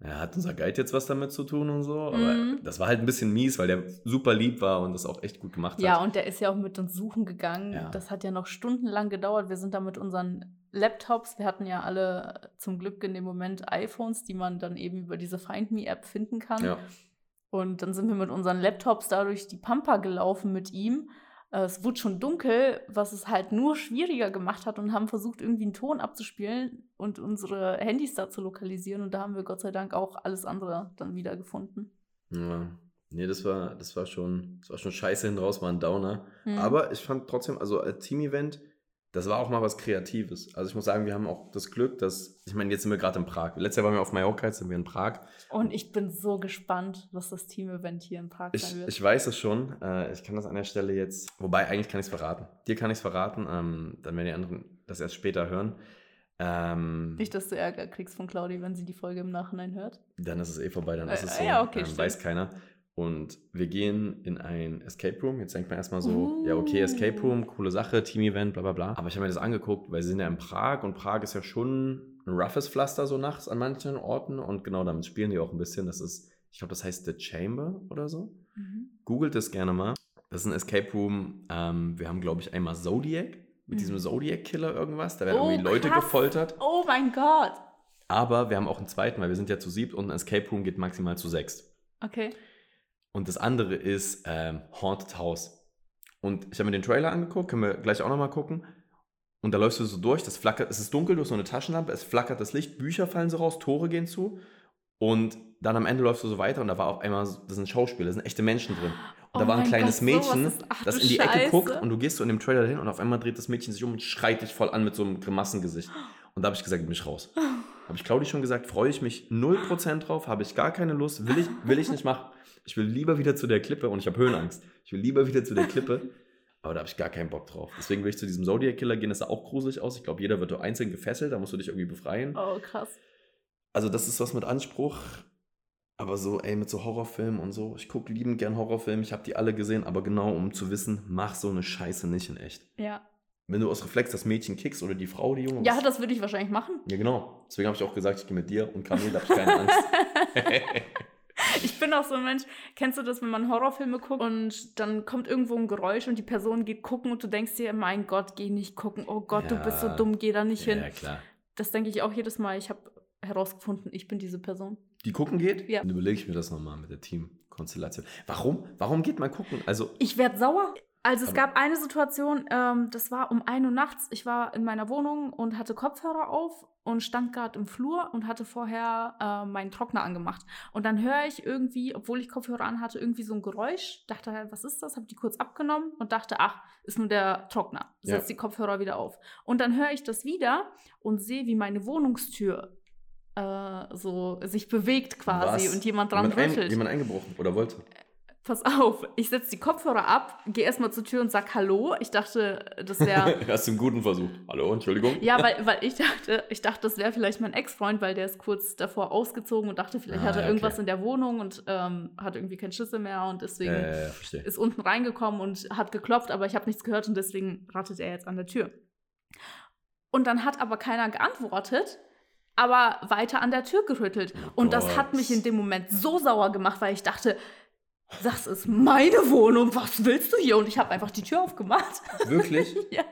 ja, hat unser Guide jetzt was damit zu tun und so? Aber Mhm. das war halt ein bisschen mies, weil der super lieb war und das auch echt gut gemacht Ja, hat. und der ist ja auch mit uns suchen gegangen. Ja. Das hat ja noch stundenlang gedauert. Wir sind da mit unseren Laptops, wir hatten ja alle zum Glück in dem Moment iPhones, die man dann eben über diese Find Me-App finden kann. Ja. Und dann sind wir mit unseren Laptops da durch die Pampa gelaufen mit ihm. Äh, Es wurde schon dunkel, was es halt nur schwieriger gemacht hat und haben versucht, irgendwie einen Ton abzuspielen und unsere Handys da zu lokalisieren. Und da haben wir Gott sei Dank auch alles andere dann wieder gefunden. ja. Nee, das war, das war schon, das war schon scheiße hin raus, war ein Downer. Hm. Aber ich fand trotzdem, also als Team-Event, das war auch mal was Kreatives. Also ich muss sagen, wir haben auch das Glück, dass, ich meine, jetzt sind wir gerade in Prag. Letztes Jahr waren wir auf Mallorca, jetzt sind wir in Prag. Und ich bin so gespannt, was das Team-Event hier in Prag Ich, sein wird. ich weiß es schon. Äh, ich kann das an der Stelle jetzt, wobei eigentlich kann ich es verraten. Dir kann ich es verraten, ähm, dann werden die anderen das erst später hören. Ähm, Nicht, dass du Ärger kriegst von Claudi, wenn sie die Folge im Nachhinein hört. dann ist es eh vorbei, dann ist Äh, es so. ja, okay, ähm, weiß keiner. Und wir gehen in ein Escape Room. Jetzt denkt man erstmal so, Uh. ja, okay, Escape Room, coole Sache, Team-Event, bla bla bla. Aber ich habe mir das angeguckt, weil sie sind ja in Prag und Prag ist ja schon ein roughes Pflaster so nachts an manchen Orten und genau damit spielen die auch ein bisschen. Das ist, ich glaube, das heißt The Chamber oder so. Googelt es gerne mal. Das ist ein Escape Room. Ähm, wir haben, glaube ich, einmal Zodiac mit Mhm. diesem Zodiac-Killer irgendwas. Da werden Oh, irgendwie Leute krass. gefoltert. Oh mein Gott! Aber wir haben auch einen zweiten, weil wir sind ja zu siebt und ein Escape Room geht maximal zu sechst. Okay. Und das andere ist ähm, Haunted House. Und ich habe mir den Trailer angeguckt, können wir gleich auch nochmal gucken. Und da läufst du so durch, das flackert, es ist dunkel, du hast so eine Taschenlampe, es flackert das Licht, Bücher fallen so raus, Tore gehen zu. Und dann am Ende läufst du so weiter und da war auf einmal, das sind Schauspieler, da sind echte Menschen drin. Und da Oh war ein kleines Gott, Mädchen, ist- ach das in die Ecke Scheiße. guckt und du gehst so in dem Trailer hin und auf einmal dreht das Mädchen sich um und schreit dich voll an mit so einem Grimassengesicht. Und da habe ich gesagt, bin ich raus. Habe ich Claudi schon gesagt, freue ich mich 0% drauf, habe ich gar keine Lust, will ich, will ich nicht machen. Ich will lieber wieder zu der Klippe und ich habe Höhenangst. Ich will lieber wieder zu der Klippe, aber da habe ich gar keinen Bock drauf. Deswegen will ich zu diesem Zodiac-Killer gehen, das sah auch gruselig aus. Ich glaube, jeder wird da einzeln gefesselt, da musst du dich irgendwie befreien. Oh, krass. Also das ist was mit Anspruch, aber so, ey, mit so Horrorfilmen und so. Ich gucke liebend gern Horrorfilme, ich habe die alle gesehen, aber genau um zu wissen, mach so eine Scheiße nicht in echt. Ja. Wenn du aus Reflex das Mädchen kickst oder die Frau, die Junge. Ja, das würde ich wahrscheinlich machen. ja genau. Deswegen habe ich auch gesagt, ich gehe mit dir und Kamil, da habe ich keine Angst. Ich bin auch so ein Mensch, kennst du das, wenn man Horrorfilme guckt und dann kommt irgendwo ein Geräusch und die Person geht gucken und du denkst dir, mein Gott, geh nicht gucken. Oh Gott, du bist so Ja. dumm, geh da nicht ja, hin. ja, klar. Das denke ich auch jedes Mal. Ich habe herausgefunden, ich bin diese Person. Die gucken geht? Ja. Dann überlege ich mir das nochmal mit der Teamkonstellation. Warum? Warum geht man gucken? Also, Ich werde sauer. Also es Aber- gab eine Situation, ähm, das war um 1 Uhr nachts. Ich war in meiner Wohnung und hatte Kopfhörer auf und stand gerade im Flur und hatte vorher äh, meinen Trockner angemacht. Und dann höre ich irgendwie, obwohl ich Kopfhörer an hatte, irgendwie so ein Geräusch. Dachte halt, was ist das? Habe die kurz abgenommen und dachte, ach, ist nur der Trockner. Ja. Setz die Kopfhörer wieder auf. Und dann höre ich das wieder und sehe, wie meine Wohnungstür äh, so sich bewegt quasi was? und jemand dran jemand, ein, rüttelt. jemand eingebrochen oder wollte? Pass auf, ich setze die Kopfhörer ab, gehe erstmal zur Tür und sag Hallo. Ich dachte, das wäre. Hast du einen guten Versuch? Hallo, Entschuldigung? ja, weil, weil ich dachte, ich dachte, das wäre vielleicht mein Ex-Freund, weil der ist kurz davor ausgezogen und dachte, vielleicht Ah, hat er ja, irgendwas okay. in der Wohnung und ähm, hat irgendwie keinen Schlüssel mehr und deswegen Äh, ist unten reingekommen und hat geklopft, aber ich habe nichts gehört und deswegen rattet er jetzt an der Tür. Und dann hat aber keiner geantwortet, aber weiter an der Tür gerüttelt. Oh und das hat mich in dem Moment so sauer gemacht, weil ich dachte, das ist meine Wohnung, was willst du hier? Und ich habe einfach die Tür aufgemacht. Wirklich? ja.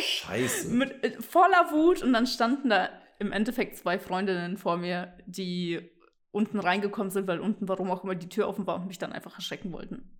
Scheiße. Mit äh, voller Wut und dann standen da im Endeffekt zwei Freundinnen vor mir, die unten reingekommen sind, weil unten, warum auch immer, die Tür offen war und mich dann einfach erschrecken wollten.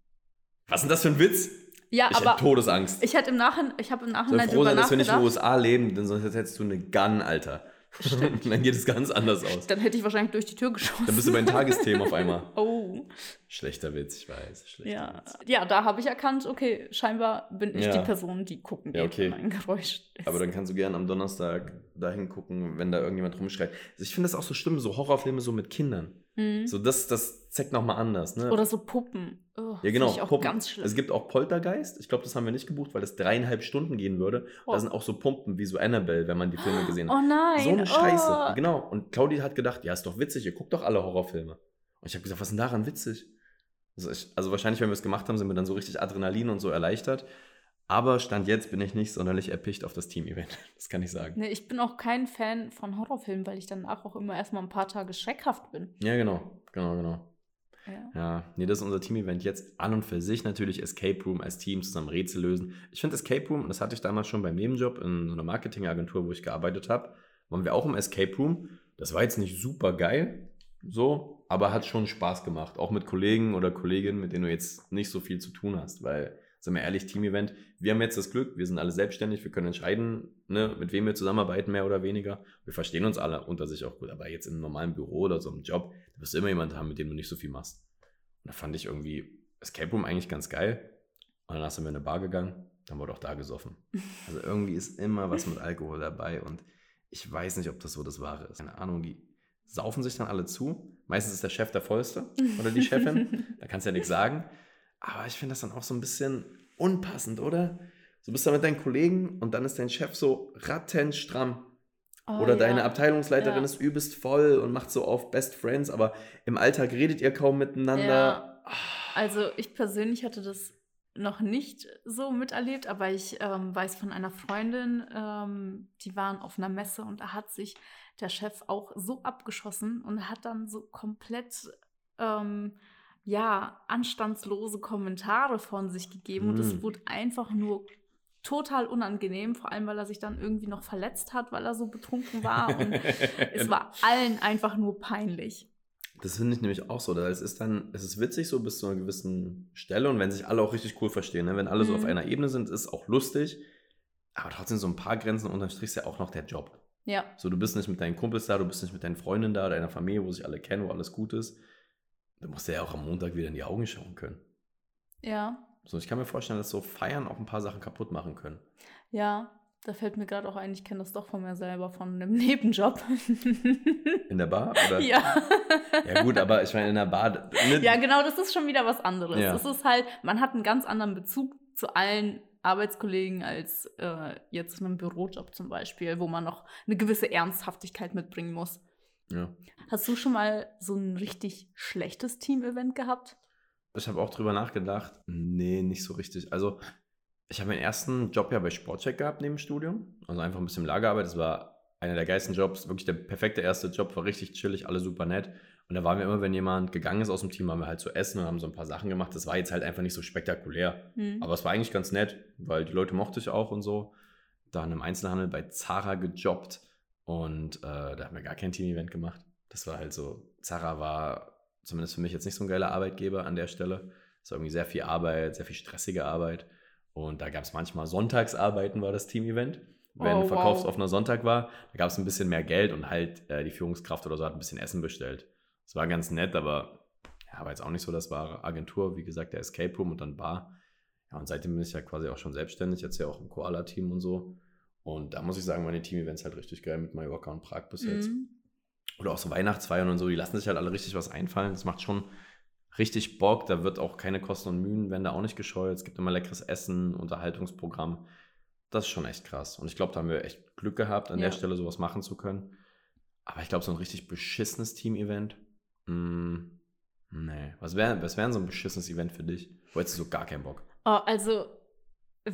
Was ist denn das für ein Witz? Ja, Ich aber Todesangst. ich hätte im Nachhinein, ich habe im Nachhinein froh drüber sein, dass wir nicht in den. USA leben, denn sonst hättest du eine Gun, Alter. Stimmt. dann geht es ganz anders aus. Dann hätte ich wahrscheinlich durch die Tür geschossen. Dann bist du bei den Tagesthemen auf einmal. Oh. Schlechter Witz, ich weiß. Schlechter Ja, Witz. ja da habe ich erkannt, okay, scheinbar bin ich Ja. die Person, die gucken Ja, geht, okay. wenn ein Geräusch ist. Aber dann kannst du gerne am Donnerstag dahin gucken, wenn da irgendjemand rumschreit. Also ich finde das auch so schlimm, so Horrorfilme so mit Kindern. Mhm. So das, das zeigt nochmal anders. Ne? Oder so Puppen. Oh, ja, genau. Ich auch Puppen. ganz schlimm. Es gibt auch Poltergeist. Ich glaube, das haben wir nicht gebucht, weil das dreieinhalb Stunden gehen würde. Oh. Da sind auch so Pumpen wie so Annabelle, wenn man die Filme gesehen hat. oh nein. So eine Scheiße. Oh. Genau. Und Claudia hat gedacht, ja, ist doch witzig, ihr guckt doch alle Horrorfilme. Und ich habe gesagt, was ist denn daran witzig? Also, ich, also wahrscheinlich, wenn wir es gemacht haben, sind wir dann so richtig Adrenalin und so erleichtert. Aber Stand jetzt bin ich nicht sonderlich erpicht auf das Team-Event. Das kann ich sagen. Nee, ich bin auch kein Fan von Horrorfilmen, weil ich danach auch immer erstmal ein paar Tage schreckhaft bin. Ja, genau. Genau, genau. Ja. Ja, nee, das ist unser Team-Event jetzt an und für sich natürlich Escape Room als Team zusammen Rätsel lösen. Ich finde Escape Room, das hatte ich damals schon beim Nebenjob in so einer Marketingagentur, wo ich gearbeitet habe, waren wir auch im Escape Room. Das war jetzt nicht super geil, so, aber hat schon Spaß gemacht. Auch mit Kollegen oder Kolleginnen, mit denen du jetzt nicht so viel zu tun hast, weil, sind wir ehrlich, Team-Event, wir haben jetzt das Glück, wir sind alle selbstständig, wir können entscheiden, ne, mit wem wir zusammenarbeiten, mehr oder weniger. Wir verstehen uns alle unter sich auch gut, aber jetzt im normalen Büro oder so im Job, da wirst du immer jemanden haben, mit dem du nicht so viel machst. Und da fand ich irgendwie Escape Room eigentlich ganz geil. Und dann sind wir in eine Bar gegangen, dann wurde auch da gesoffen. Also irgendwie ist immer was mit Alkohol dabei und ich weiß nicht, ob das so das Wahre ist. Keine Ahnung, die saufen sich dann alle zu. Meistens ist der Chef der Vollste oder die Chefin. da kannst du ja nichts sagen. Aber ich finde das dann auch so ein bisschen unpassend, oder? So bist du mit deinen Kollegen und dann ist dein Chef so rattenstramm. Oh, Oder ja. deine Abteilungsleiterin Ja. ist übelst voll und macht so auf Best Friends, aber im Alltag redet ihr kaum miteinander. Ja. Also ich persönlich hatte das noch nicht so miterlebt, aber ich ähm, weiß von einer Freundin, ähm, die waren auf einer Messe und da hat sich der Chef auch so abgeschossen und hat dann so komplett ähm, ja anstandslose Kommentare von sich gegeben und es Mm. wurde einfach nur total unangenehm, vor allem weil er sich dann irgendwie noch verletzt hat, weil er so betrunken war und es war allen einfach nur peinlich. Das finde ich nämlich auch so. Es ist dann, es ist witzig so bis zu einer gewissen Stelle und wenn sich alle auch richtig cool verstehen, ne? wenn alle so Mhm. auf einer Ebene sind, ist auch lustig. Aber trotzdem so ein paar Grenzen unterm Strich ist ja auch noch der Job. Ja, So, du bist nicht mit deinen Kumpels da, du bist nicht mit deinen Freundinnen da, deiner Familie, wo sich alle kennen, wo alles gut ist. Du musst ja auch am Montag wieder in die Augen schauen können. ja. So, ich kann mir vorstellen, dass so Feiern auch ein paar Sachen kaputt machen können. Ja, da fällt mir gerade auch ein, ich kenne das doch von mir selber, von einem Nebenjob. In der Bar? Oder? ja. Ja, gut, aber ich meine, in der Bar. Mit, ja, genau, das ist schon wieder was anderes. Ja. Das ist halt, man hat einen ganz anderen Bezug zu allen Arbeitskollegen als äh, jetzt in einem Bürojob zum Beispiel, wo man noch eine gewisse Ernsthaftigkeit mitbringen muss. ja. Hast du schon mal so ein richtig schlechtes Team-Event gehabt? Ich habe auch drüber nachgedacht. Nee, nicht so richtig. Also, ich habe meinen ersten Job ja bei Sportcheck gehabt neben dem Studium. Also einfach ein bisschen Lagerarbeit. Das war einer der geilsten Jobs. Wirklich der perfekte erste Job. War richtig chillig, alle super nett. Und da waren wir immer, wenn jemand gegangen ist aus dem Team, waren wir halt zu essen und haben so ein paar Sachen gemacht. Das war jetzt halt einfach nicht so spektakulär. Hm. Aber es war eigentlich ganz nett, weil die Leute mochte ich auch und so. Dann im Einzelhandel bei Zara gejobbt und äh, da haben wir gar kein Team-Event gemacht. Das war halt so, Zara war zumindest für mich jetzt nicht so ein geiler Arbeitgeber an der Stelle. Es war irgendwie sehr viel Arbeit, sehr viel stressige Arbeit. Und da gab es manchmal Sonntagsarbeiten, war das Team-Event. Wenn Oh, wow. verkaufsoffener Sonntag war, da gab es ein bisschen mehr Geld und halt äh, die Führungskraft oder so hat ein bisschen Essen bestellt. Das war ganz nett, aber ja, war jetzt auch nicht so das wahre Agentur. Wie gesagt, der Escape Room und dann Bar. Ja, und seitdem bin ich ja quasi auch schon selbstständig, jetzt ja auch im Koala-Team und so. Und da muss ich sagen, meine Team-Events halt richtig geil mit Mallorca und Prag bis jetzt. Oder auch so Weihnachtsfeiern und so, die lassen sich halt alle richtig was einfallen. Das macht schon richtig Bock. Da wird auch keine Kosten und Mühen, werden da auch nicht gescheut. Es gibt immer leckeres Essen, Unterhaltungsprogramm. Das ist schon echt krass. Und ich glaube, da haben wir echt Glück gehabt, an Ja. der Stelle sowas machen zu können. Aber ich glaube, so ein richtig beschissenes Team-Event, mm, nee. Was wäre was wär so ein beschissenes Event für dich? Wo hättest du so gar keinen Bock? Oh, also,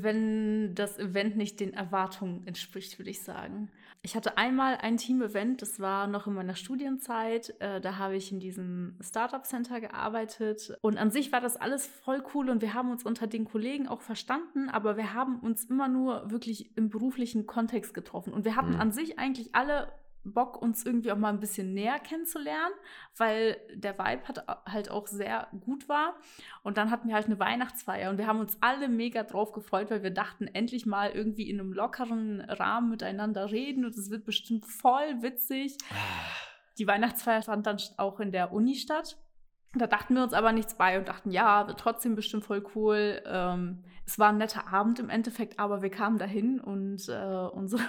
wenn das Event nicht den Erwartungen entspricht, würde ich sagen. Ich hatte einmal ein Team-Event, das war noch in meiner Studienzeit. Äh, da habe ich in diesem Startup-Center gearbeitet. Und an sich war das alles voll cool und wir haben uns unter den Kollegen auch verstanden, aber wir haben uns immer nur wirklich im beruflichen Kontext getroffen. Und wir hatten Mhm. an sich eigentlich alle Bock, uns irgendwie auch mal ein bisschen näher kennenzulernen, weil der Vibe hat, halt auch sehr gut war. Und dann hatten wir halt eine Weihnachtsfeier und wir haben uns alle mega drauf gefreut, weil wir dachten, endlich mal irgendwie in einem lockeren Rahmen miteinander reden und es wird bestimmt voll witzig. Die Weihnachtsfeier fand dann auch in der Uni statt. Da dachten wir uns aber nichts bei und dachten, ja, wird trotzdem bestimmt voll cool. Ähm, es war ein netter Abend im Endeffekt, aber wir kamen dahin und äh, unsere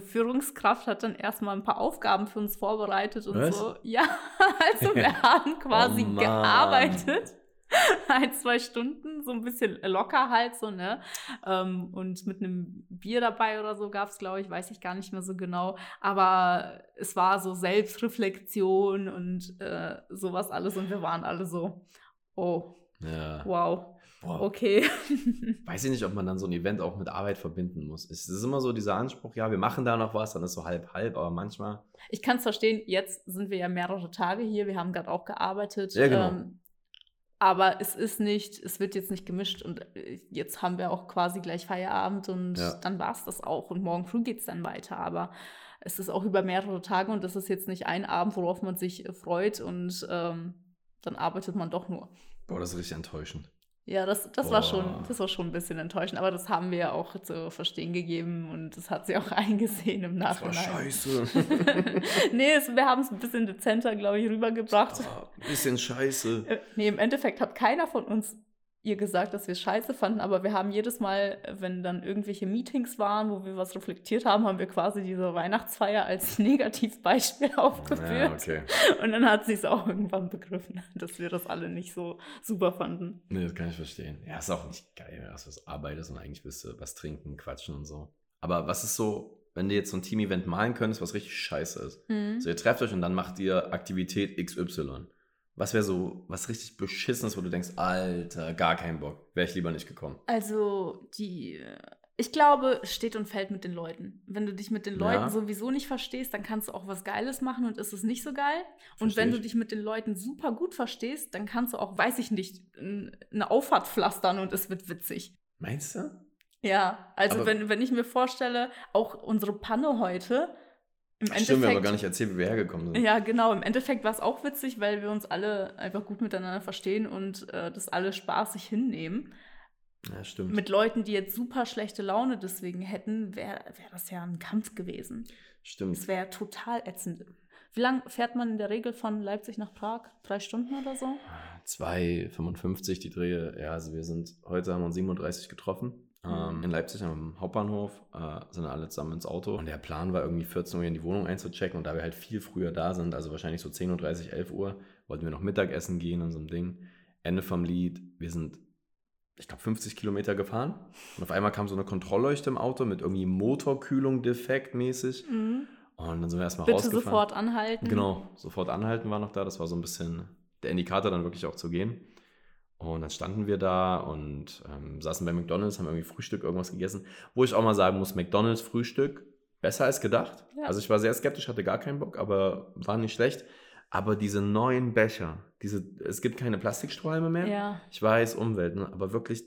Führungskraft hat dann erstmal ein paar Aufgaben für uns vorbereitet und Was? so. Ja, also wir haben quasi Oh gearbeitet. Ein, zwei Stunden, so ein bisschen locker halt so, ne? Ähm, und mit einem Bier dabei oder so gab es, glaube ich, weiß ich gar nicht mehr so genau. Aber es war so Selbstreflexion und äh, sowas alles und wir waren alle so, oh, Ja. wow, Boah. okay. Weiß ich nicht, ob man dann so ein Event auch mit Arbeit verbinden muss. Es ist immer so dieser Anspruch, ja, wir machen da noch was, dann ist so halb halb, aber manchmal. Ich kann es verstehen, jetzt sind wir ja mehrere Tage hier, wir haben gerade auch gearbeitet. Ja, genau. ähm, aber es ist nicht, es wird jetzt nicht gemischt und äh, jetzt haben wir auch quasi gleich Feierabend und Ja. dann war es das auch und morgen früh geht es dann weiter. Aber es ist auch über mehrere Tage und das ist jetzt nicht ein Abend, worauf man sich äh, freut und ähm, dann arbeitet man doch nur. Boah, das ist richtig enttäuschend. Ja, das, das war schon, das war schon ein bisschen enttäuschend, aber das haben wir ja auch zu verstehen gegeben und das hat sie auch eingesehen im Das war Nachhinein. scheiße. nee, es, wir haben es ein bisschen dezenter, glaube ich, rübergebracht. Ah, bisschen scheiße. Äh, Nee, im Endeffekt hat keiner von uns ihr gesagt, dass wir scheiße fanden, aber wir haben jedes Mal, wenn dann irgendwelche Meetings waren, wo wir was reflektiert haben, haben wir quasi diese Weihnachtsfeier als Negativbeispiel aufgeführt. Ja, okay. Und dann hat sie es auch irgendwann begriffen, dass wir das alle nicht so super fanden. Nee, das kann ich verstehen. Ja, ist auch nicht geil, dass du was arbeitest und eigentlich willst du was trinken, quatschen und so. Aber was ist so, wenn du jetzt so ein Team-Event malen könntest, was richtig scheiße ist? Mhm. So, ihr trefft euch und dann macht ihr Aktivität XY. Was wäre so was richtig Beschissenes, wo du denkst, Alter, gar keinen Bock. Wäre ich lieber nicht gekommen. Also die, ich glaube, es steht und fällt mit den Leuten. Wenn du dich mit den Leuten Ja. sowieso nicht verstehst, dann kannst du auch was Geiles machen und ist es nicht so geil. Und Versteh wenn du ich. dich mit den Leuten super gut verstehst, dann kannst du auch, weiß ich nicht, eine Auffahrt pflastern und es wird witzig. Meinst du? Ja, also Aber- wenn, wenn ich mir vorstelle, auch unsere Panne heute, im Stimmt, wir aber Endeffekt. gar nicht erzählt, wie wir hergekommen sind. Ja, genau. Im Endeffekt war es auch witzig, weil wir uns alle einfach gut miteinander verstehen und äh, das alle spaßig hinnehmen. Ja, stimmt. Mit Leuten, die jetzt super schlechte Laune deswegen hätten, wäre wär das ja ein Kampf gewesen. stimmt. Es wäre total ätzend. Wie lange fährt man in der Regel von Leipzig nach Prag? Drei Stunden oder so? 2,55 die Drehe. Ja, also wir sind, heute haben wir uns 37 getroffen. Ähm, Mhm. in Leipzig am Hauptbahnhof äh, sind alle zusammen ins Auto. Und der Plan war irgendwie 14 Uhr in die Wohnung einzuchecken. Und da wir halt viel früher da sind, also wahrscheinlich so 10.30 Uhr, 11 Uhr, wollten wir noch Mittagessen gehen und so ein Ding. Ende vom Lied, wir sind, ich glaube, 50 Kilometer gefahren. Und auf einmal kam so eine Kontrollleuchte im Auto mit irgendwie Motorkühlung defekt mäßig. Und dann sind wir erstmal Bitte rausgefahren. sofort anhalten. Genau, sofort anhalten war noch da. Das war so ein bisschen der Indikator, dann wirklich auch zu gehen. Und dann standen wir da und ähm, saßen bei McDonalds, haben irgendwie Frühstück irgendwas gegessen. Wo ich auch mal sagen muss, McDonalds Frühstück besser als gedacht. Ja. Also ich war sehr skeptisch, hatte gar keinen Bock, aber war nicht schlecht. Aber diese neuen Becher, diese, es gibt keine Plastikstrohhalme mehr. Ja. Ich weiß, Umwelt, ne? aber wirklich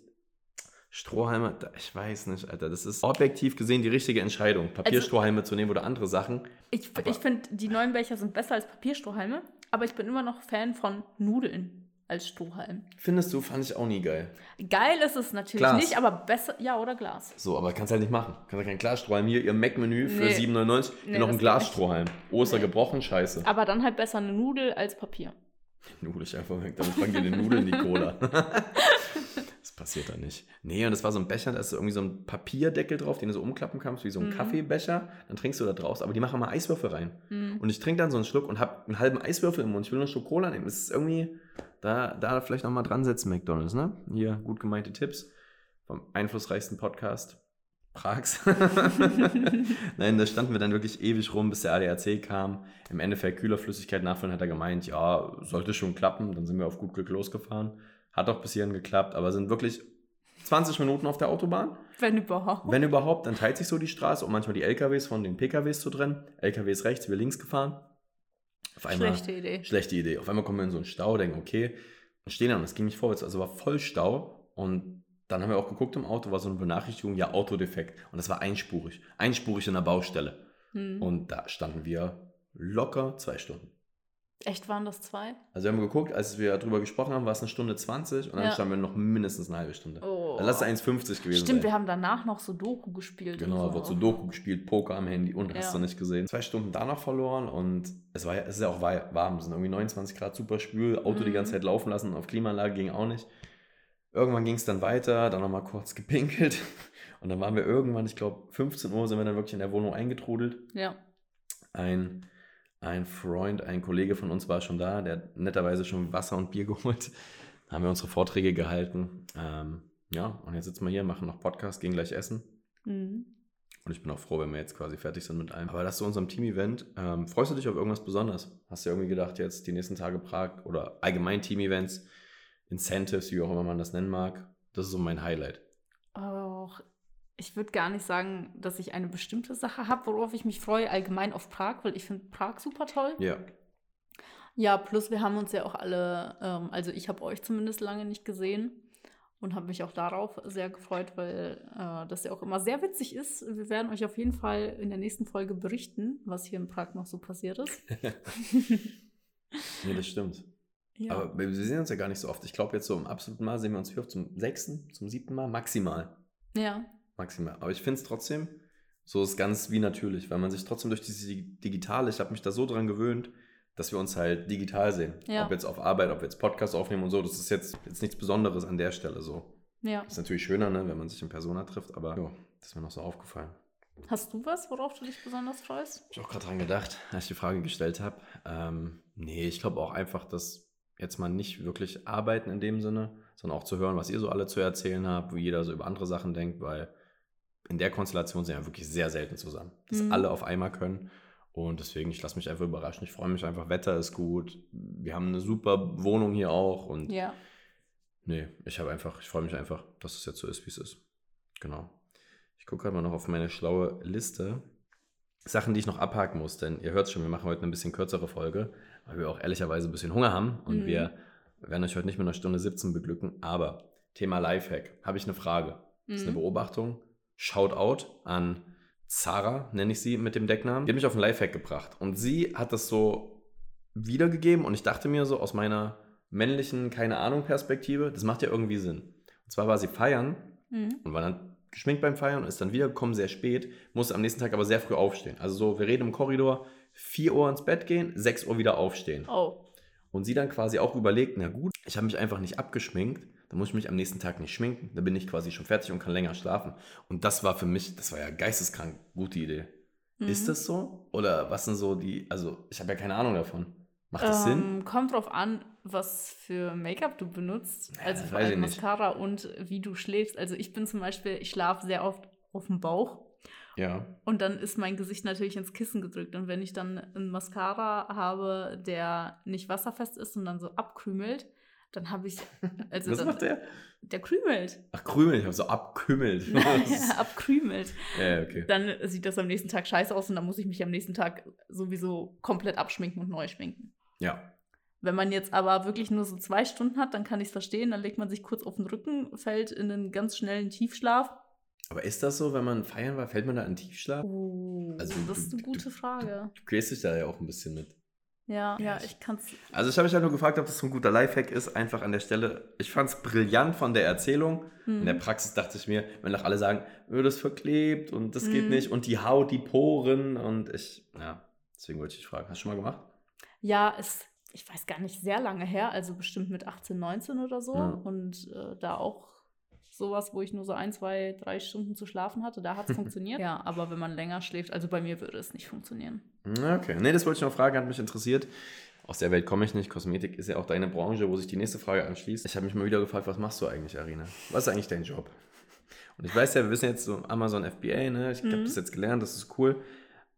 Strohhalme, ich weiß nicht, Alter. Das ist objektiv gesehen die richtige Entscheidung, Papierstrohhalme zu nehmen oder andere Sachen. Ich, Aber- ich finde, die neuen Becher sind besser als Papierstrohhalme, aber ich bin immer noch Fan von Nudeln als Strohhalm. Findest du, fand ich auch nie geil. Geil ist es natürlich Glas. nicht, aber besser, ja, oder Glas. So, aber kannst halt nicht machen. Kannst ja kein Glasstrohhalm. Hier, ihr Mac-Menü für Nee. 7,99, Nee, noch ein Glasstrohhalm. Oster Nee. gebrochen, scheiße. Aber dann halt besser eine Nudel als Papier. Nudel ich einfach weg, damit fangen die Nudeln die Cola. das passiert da nicht. Nee, und das war so ein Becher, da ist so irgendwie so ein Papierdeckel drauf, den du so umklappen kannst, wie so ein Mhm. Kaffeebecher. Dann trinkst du da draus, aber die machen mal Eiswürfel rein. Hm. Und ich trinke dann so einen Schluck und habe einen halben Eiswürfel im Mund. Ich will nur einen Schluck Cola nehmen. Das ist irgendwie, da, da vielleicht nochmal dran setzen, McDonalds, ne? Hier, gut gemeinte Tipps vom einflussreichsten Podcast Prags. Nein, da standen wir dann wirklich ewig rum, bis der ADAC kam. Im Endeffekt Kühlerflüssigkeit nachfüllen, hat er gemeint, ja, sollte schon klappen. Dann sind wir auf gut Glück losgefahren. Hat auch bis hierhin geklappt, aber sind wirklich 20 Minuten auf der Autobahn. Wenn überhaupt. Wenn überhaupt, dann teilt sich so die Straße, um manchmal die LKWs von den PKWs zu trennen. LKWs rechts, wir links gefahren. Auf einmal, Schlechte Idee. Schlechte Idee. Auf einmal kommen wir in so einen Stau, denken, okay, und stehen da und es ging nicht vorwärts. Also war voll Stau und dann haben wir auch geguckt im Auto, war so eine Benachrichtigung, ja, Autodefekt. Und das war einspurig. Einspurig in der Baustelle. Hm. Und da standen wir locker zwei Stunden. Echt waren das zwei? Also wir haben geguckt, als wir darüber gesprochen haben, war es eine Stunde 20 und dann Ja. standen wir noch mindestens eine halbe Stunde. Oh. Also lass es 1,50 gewesen Stimmt, sein. wir haben danach noch Sudoku gespielt. Genau, und wird so. so Doku gespielt, Poker am Handy und hast Ja. du nicht gesehen. Zwei Stunden da noch verloren und es war ja, es ist ja auch wa- warm, es sind irgendwie 29 Grad, super schwül, Auto die Mhm. ganze Zeit laufen lassen, auf Klimaanlage ging auch nicht. Irgendwann ging es dann weiter, dann nochmal kurz gepinkelt und dann waren wir irgendwann, ich glaube 15 Uhr sind wir dann wirklich in der Wohnung eingetrudelt. Ja. Ein, ein Freund, ein Kollege von uns war schon da, der hat netterweise schon Wasser und Bier geholt. Da haben wir unsere Vorträge gehalten. Ähm, ja, und jetzt sitzen wir hier, machen noch Podcast, gehen gleich essen. Mhm. Und ich bin auch froh, wenn wir jetzt quasi fertig sind mit allem. Aber das zu unserem Team-Event. Ähm, freust du dich auf irgendwas Besonderes? Hast du irgendwie gedacht, jetzt die nächsten Tage Prag oder allgemein Team-Events, Incentives, wie auch immer man das nennen mag? Das ist so mein Highlight. Auch ich würde gar nicht sagen, dass ich eine bestimmte Sache habe, worauf ich mich freue, allgemein auf Prag, weil ich finde Prag super toll. Ja. Ja, plus wir haben uns ja auch alle, ähm, also ich habe euch zumindest lange nicht gesehen und habe mich auch darauf sehr gefreut, weil äh, das ja auch immer sehr witzig ist. Wir werden euch auf jeden Fall in der nächsten Folge berichten, was hier in Prag noch so passiert ist. Nee, das stimmt. ja. Aber wir sehen uns ja gar nicht so oft. Ich glaube, jetzt so im absoluten Mal sehen wir uns wie oft zum sechsten, zum siebten Mal, maximal. ja. Maximal. Aber ich finde es trotzdem, so ist ganz wie natürlich, weil man sich trotzdem durch diese Digitale, ich habe mich da so dran gewöhnt, dass wir uns halt digital sehen. Ja. Ob jetzt auf Arbeit, ob wir jetzt Podcast aufnehmen und so, das ist jetzt, jetzt nichts Besonderes an der Stelle so. Ja. Ist natürlich schöner, ne, wenn man sich in Persona trifft, aber ja, das ist mir noch so aufgefallen. Hast du was, worauf du dich besonders freust? Hab ich auch gerade dran gedacht, als ich die Frage gestellt habe. Ähm, nee, ich glaube auch einfach, dass jetzt mal nicht wirklich arbeiten in dem Sinne, sondern auch zu hören, was ihr so alle zu erzählen habt, wie jeder so über andere Sachen denkt, weil in der Konstellation sind wir wirklich sehr selten zusammen, dass Mhm. alle auf einmal können. Und deswegen, ich lasse mich einfach überraschen. Ich freue mich einfach, Wetter ist gut. Wir haben eine super Wohnung hier auch. Und Ja. nee, ich habe einfach, ich freue mich einfach, dass es jetzt so ist, wie es ist. Genau. Ich gucke gerade mal noch auf meine schlaue Liste. Sachen, die ich noch abhaken muss, denn ihr hört schon, wir machen heute eine bisschen kürzere Folge, weil wir auch ehrlicherweise ein bisschen Hunger haben und Mhm. wir werden euch heute nicht mit einer Stunde 17 beglücken. Aber Thema Lifehack, habe ich eine Frage. Das ist eine Mhm. Beobachtung. Shoutout an Zara, nenne ich sie mit dem Decknamen. Die hat mich auf einen Lifehack gebracht und sie hat das so wiedergegeben und ich dachte mir so aus meiner männlichen, keine Ahnung, Perspektive, das macht ja irgendwie Sinn. Und zwar war sie feiern Mhm. und war dann geschminkt beim Feiern und ist dann wiedergekommen, sehr spät, musste am nächsten Tag aber sehr früh aufstehen. Also so, wir reden im Korridor, 4 Uhr ins Bett gehen, 6 Uhr wieder aufstehen. Oh. Und sie dann quasi auch überlegt, na gut, ich habe mich einfach nicht abgeschminkt, dann muss ich mich am nächsten Tag nicht schminken, dann bin ich quasi schon fertig und kann länger schlafen. Und das war für mich, das war ja geisteskrank, gute Idee. Ist Mhm. das so? Oder was sind so die, also ich habe ja keine Ahnung davon. Macht das Sinn? Ähm, kommt drauf an, was für Make-up du benutzt. Ja, Also vor allem ich nicht. Mascara und wie du schläfst. Also ich bin zum Beispiel, ich schlafe sehr oft auf dem Bauch. Ja. Und dann ist mein Gesicht natürlich ins Kissen gedrückt. Und wenn ich dann einen Mascara habe, der nicht wasserfest ist und dann so abkrümelt, dann habe ich. Also was macht der? Der krümelt. Ach, Krümel, ich habe so abkümmelt. ja, abkrümelt. ja, okay. Dann sieht das am nächsten Tag scheiße aus und dann muss ich mich am nächsten Tag sowieso komplett abschminken und neu schminken. Ja. Wenn man jetzt aber wirklich nur so zwei Stunden hat, dann kann ich es verstehen. Dann legt man sich kurz auf den Rücken, fällt in einen ganz schnellen Tiefschlaf. Aber ist das so, wenn man feiern war, fällt man da in Tiefschlaf? Oh, Also das ist du- eine gute Frage. Du quälst dich da ja auch ein bisschen mit. Ja, ja, ich- ich kann es. Also ich habe mich halt nur gefragt, ob das so ein guter Lifehack ist, einfach an der Stelle. Ich fand es brillant von der Erzählung. In Mhm. der Praxis dachte ich mir, wenn doch alle sagen, öh, das verklebt und das geht Mhm. nicht und die Haut, die Poren und ich, ja, deswegen wollte ich dich fragen. Hast du schon mal gemacht? Ja, ist, ich weiß gar nicht, sehr lange her, also bestimmt mit 18, 19 oder so. Ja. Und äh, da auch sowas, wo ich nur so ein, zwei, drei Stunden zu schlafen hatte, da hat es funktioniert. Ja, aber wenn man länger schläft, also bei mir würde es nicht funktionieren. Okay, nee, das wollte ich noch fragen, hat mich interessiert. Aus der Welt komme ich nicht. Kosmetik ist ja auch deine Branche, wo sich die nächste Frage anschließt. Ich habe mich mal wieder gefragt, was machst du eigentlich, Arina? Was ist eigentlich dein Job? Und ich weiß ja, wir wissen jetzt so Amazon FBA, ne? Ich habe Mhm. das jetzt gelernt, das ist cool.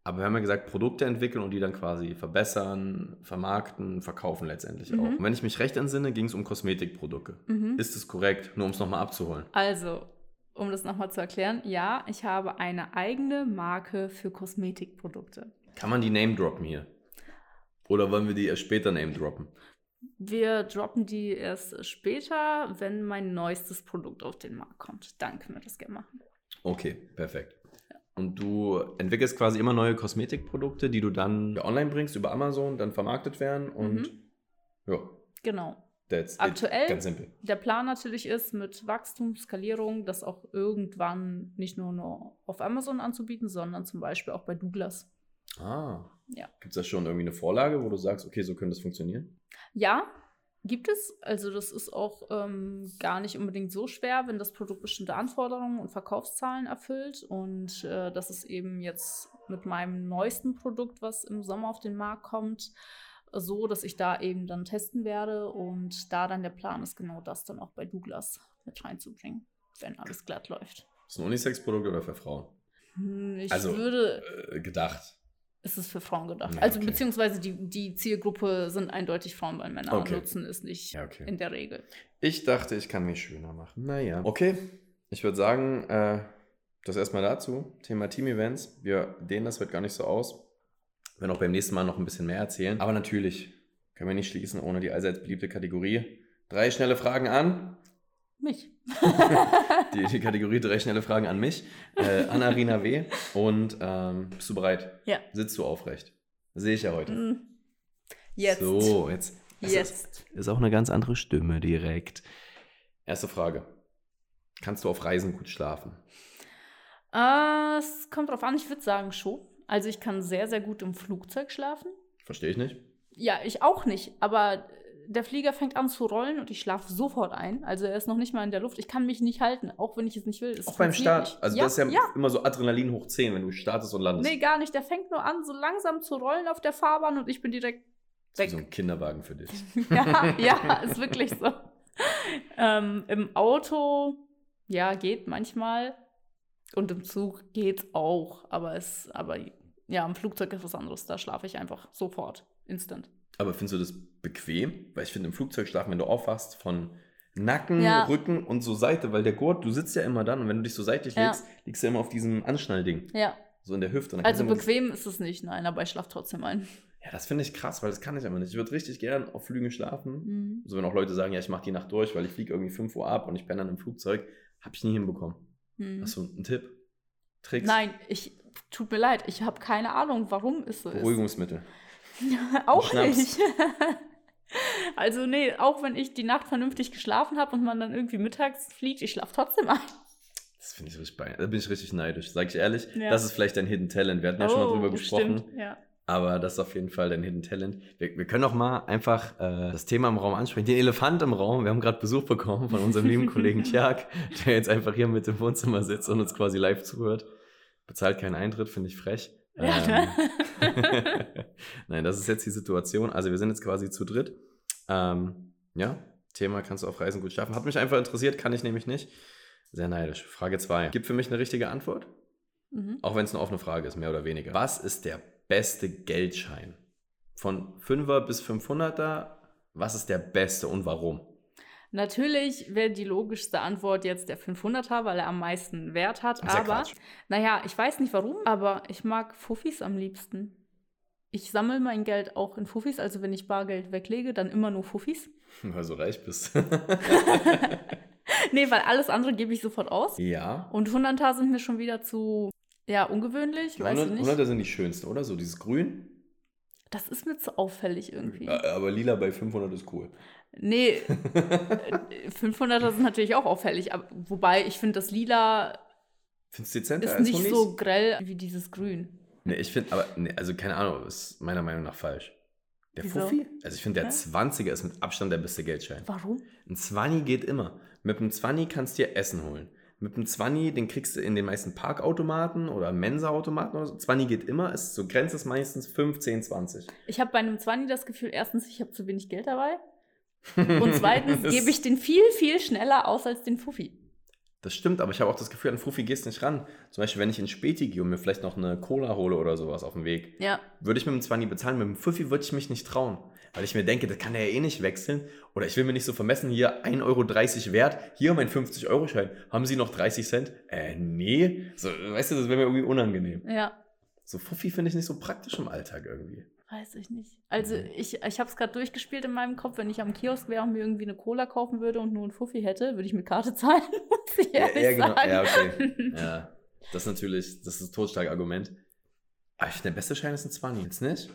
Aber wir haben ja gesagt, Produkte entwickeln und die dann quasi verbessern, vermarkten, verkaufen letztendlich Mhm. auch. Und wenn ich mich recht entsinne, ging es um Kosmetikprodukte. Mhm. Ist es korrekt? Nur um es nochmal abzuholen. Also, um das nochmal zu erklären, ja, ich habe eine eigene Marke für Kosmetikprodukte. Kann man die Name droppen hier? Oder wollen wir die erst später Name droppen? Wir droppen die erst später, wenn mein neuestes Produkt auf den Markt kommt. Dann können wir das gerne machen. Okay, perfekt. Und du entwickelst quasi immer neue Kosmetikprodukte, die du dann online bringst über Amazon, dann vermarktet werden und Mhm. ja, Genau. that's it. Aktuell? Ganz simpel. Der Plan natürlich ist, mit Wachstum, Skalierung, das auch irgendwann nicht nur, nur auf Amazon anzubieten, sondern zum Beispiel auch bei Douglas. Ah. Ja. Gibt es da schon irgendwie eine Vorlage, wo du sagst, okay, so könnte das funktionieren? Ja, gibt es. Also das ist auch ähm, gar nicht unbedingt so schwer, wenn das Produkt bestimmte Anforderungen und Verkaufszahlen erfüllt. Und äh, das ist eben jetzt mit meinem neuesten Produkt, was im Sommer auf den Markt kommt, so, dass ich da eben dann testen werde und da dann der Plan ist, genau das dann auch bei Douglas mit reinzubringen, wenn alles glatt läuft. Ist ein Unisex-Produkt oder für Frauen? Hm, Ich Also, würde, Äh, gedacht. es ist für Frauen gedacht. Ja, also okay. beziehungsweise die, die Zielgruppe sind eindeutig Frauen, weil Männer Okay. nutzen es nicht Ja, okay. in der Regel. Ich dachte, ich kann mich schöner machen. Naja. Okay, ich würde sagen, äh, das erstmal dazu. Thema Team-Events. Wir dehnen das heute gar nicht so aus. Wir werden auch beim nächsten Mal noch ein bisschen mehr erzählen. Aber natürlich können wir nicht schließen ohne die allseits beliebte Kategorie. Drei schnelle Fragen an. Mich. Die, die Kategorie drei schnelle Fragen an mich. Äh, an Arina W. Und ähm, bist du bereit? Ja. Sitzt du aufrecht? Sehe ich ja heute. Mm. Jetzt. So, jetzt. Jetzt. Ist auch eine ganz andere Stimme direkt. Erste Frage. Kannst du auf Reisen gut schlafen? Äh, es kommt drauf an, ich würde sagen schon. Also ich kann sehr, sehr gut im Flugzeug schlafen. Verstehe ich nicht. Ja, ich auch nicht. Aber der Flieger fängt an zu rollen und ich schlafe sofort ein. Also er ist noch nicht mal in der Luft. Ich kann mich nicht halten, auch wenn ich es nicht will. Es Auch beim Start. nicht. Also ja, das ist ja, ja. immer so Adrenalin hoch 10, wenn du startest und landest. Nee, gar nicht. Der fängt nur an, so langsam zu rollen auf der Fahrbahn und ich bin direkt das ist wie weg. so ein Kinderwagen für dich. ja, ja, ist wirklich so. Ähm, Im Auto, ja, geht manchmal. Und im Zug geht's auch. Aber es, aber ja, im Flugzeug ist was anderes. Da schlafe ich einfach sofort, instant. Aber findest du das bequem? Weil ich finde, im Flugzeug schlafen, wenn du aufwachst, von Nacken, Ja. Rücken und so Seite, weil der Gurt, du sitzt ja immer dann und wenn du dich so seitlich Ja. legst, liegst du immer auf diesem Anschnallding. Ja, So in der Hüfte. Und also bequem ist es nicht, nein, aber ich schlafe trotzdem ein. Ja, das finde ich krass, weil das kann ich aber nicht. Ich würde richtig gern auf Flügen schlafen. Mhm. So, wenn auch Leute sagen, ja, ich mache die Nacht durch, weil ich fliege irgendwie 5 Uhr ab und ich penne dann im Flugzeug, habe ich nie hinbekommen. Mhm. Hast du einen Tipp? Tricks? Nein, ich, tut mir leid, ich habe keine Ahnung, warum es so ist. Beruhigungsmittel. auch nicht. also nee, auch wenn ich die Nacht vernünftig geschlafen habe und man dann irgendwie mittags fliegt, ich schlafe trotzdem ein. Das finde ich richtig bei. Da bin ich richtig neidisch, sag ich ehrlich. Ja. Das ist vielleicht dein Hidden Talent. Wir hatten ja schon mal drüber gesprochen. Oh, Stimmt, ja. Aber das ist auf jeden Fall dein Hidden Talent. Wir, wir können auch mal einfach äh, das Thema im Raum ansprechen. Den Elefant im Raum. Wir haben gerade Besuch bekommen von unserem lieben Kollegen Tjag, der jetzt einfach hier mit im Wohnzimmer sitzt und uns quasi live zuhört. Bezahlt keinen Eintritt, finde ich frech. Ja. Ähm, Nein, das ist jetzt die Situation. Also wir sind jetzt quasi zu dritt. Ähm, ja, Thema kannst du auf Reisen gut schaffen. Hat mich einfach interessiert, kann ich nämlich nicht. Sehr neidisch. Frage 2. Gibt für mich eine richtige Antwort? Mhm. Auch wenn es eine offene Frage ist, mehr oder weniger. Was ist der beste Geldschein? Von 5er bis 500er, was ist der beste und warum? Natürlich wäre die logischste Antwort jetzt der 500er, weil er am meisten Wert hat. Aber, Quatsch. naja, ich weiß nicht warum, aber ich mag Fuffis am liebsten. Ich sammle mein Geld auch in Fuffis, also wenn ich Bargeld weglege, dann immer nur Fuffis. Weil du reich bist. nee, weil alles andere gebe ich sofort aus. ja. Und 100er sind mir schon wieder zu, ja, ungewöhnlich, Die weiß 100, ich nicht. 100er sind die schönsten, oder? So dieses Grün. Das ist mir zu auffällig irgendwie. Ja, Aber lila bei 500 ist cool. Nee, äh, 500er sind natürlich auch auffällig, aber, wobei ich finde, das Lila Findest dezenter ist als nicht Honis? so grell wie dieses Grün. Nee, ich finde, aber, nee, also keine Ahnung, ist meiner Meinung nach falsch. Der Wieso? Fuffi? Also ich finde, der Hä? 20er ist mit Abstand der beste Geldschein. Warum? Ein 20 geht immer. Mit einem 20 kannst du dir Essen holen. Mit einem 20, den kriegst du in den meisten Parkautomaten oder Mensa-Automaten oder so. 20 geht immer, ist so Grenze ist meistens 15, 20. Ich habe bei einem 20 das Gefühl, erstens, ich habe zu wenig Geld dabei. Und zweitens gebe ich den viel, viel schneller aus als den Fuffi. Das stimmt, aber ich habe auch das Gefühl, an Fuffi gehst nicht ran. Zum Beispiel, wenn ich in Späti gehe und mir vielleicht noch eine Cola hole oder sowas auf dem Weg, Ja, würde ich mit dem 20 bezahlen. Mit dem Fuffi würde ich mich nicht trauen. Weil ich mir denke, das kann er ja eh nicht wechseln. Oder ich will mir nicht so vermessen, hier 1,30 Euro wert, hier mein 50-Euro-Schein. Haben Sie noch 30 Cent? Äh, nee. So, weißt du, das wäre mir irgendwie unangenehm. ja, So Fuffi finde ich nicht so praktisch im Alltag irgendwie. Weiß ich nicht. Also Mhm. ich, ich habe es gerade durchgespielt in meinem Kopf. Wenn ich am Kiosk wäre und mir irgendwie eine Cola kaufen würde und nur einen Fuffi hätte, würde ich mit Karte zahlen, muss ich ehrlich ja, genau. sagen. Ja, okay. Ja. Das ist natürlich, das ist ein totstarkes Argument. Aber ich finde, der beste Schein ist ein 20, jetzt nicht?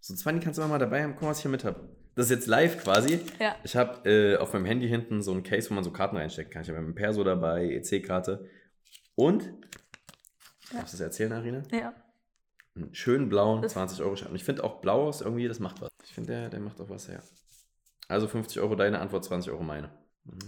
So ein 20 kannst du immer mal dabei haben, guck mal, was ich hier mit habe. Das ist jetzt live quasi. Ja. Ich habe äh, auf meinem Handy hinten so ein Case, wo man so Karten reinstecken kann. Ich habe einen Perso dabei, EC-Karte. Und, Ja. darfst du das erzählen, Arina? Ja. Einen schönen blauen Das- 20 Euro Schein. Und ich finde auch blau ist irgendwie, das macht was. Ich finde, der, der macht auch was her. Also 50 Euro deine Antwort, 20 Euro meine.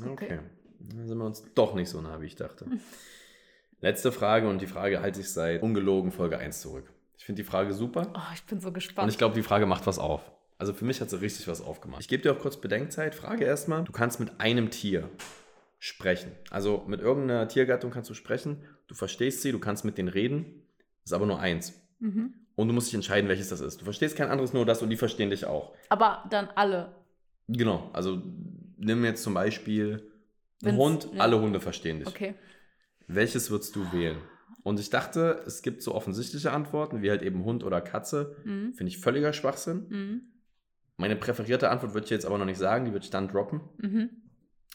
Okay. Okay. Dann sind wir uns doch nicht so nah, wie ich dachte. Letzte Frage und die Frage halte ich seit ungelogen Folge 1 zurück. Ich finde die Frage super Oh, ich bin so und gespannt. ich glaube, die Frage macht was auf. Also für mich hat sie richtig was aufgemacht. Ich gebe dir auch kurz Bedenkzeit. Frage erstmal. Du kannst mit einem Tier sprechen. Also mit irgendeiner Tiergattung kannst du sprechen. Du verstehst sie, du kannst mit denen reden. Ist aber nur eins. Mhm. Und du musst dich entscheiden, welches das ist. Du verstehst kein anderes, nur das und die verstehen dich auch. Aber dann alle. Genau. Also nimm jetzt zum Beispiel einen Wenn's- Hund. ja. Alle Hunde verstehen dich. Okay. Welches würdest du wählen? Und ich dachte, es gibt so offensichtliche Antworten, wie halt eben Hund oder Katze. Mhm. Finde ich völliger Schwachsinn. Mhm. Meine präferierte Antwort würde ich jetzt aber noch nicht sagen, die würde ich dann droppen. Mhm.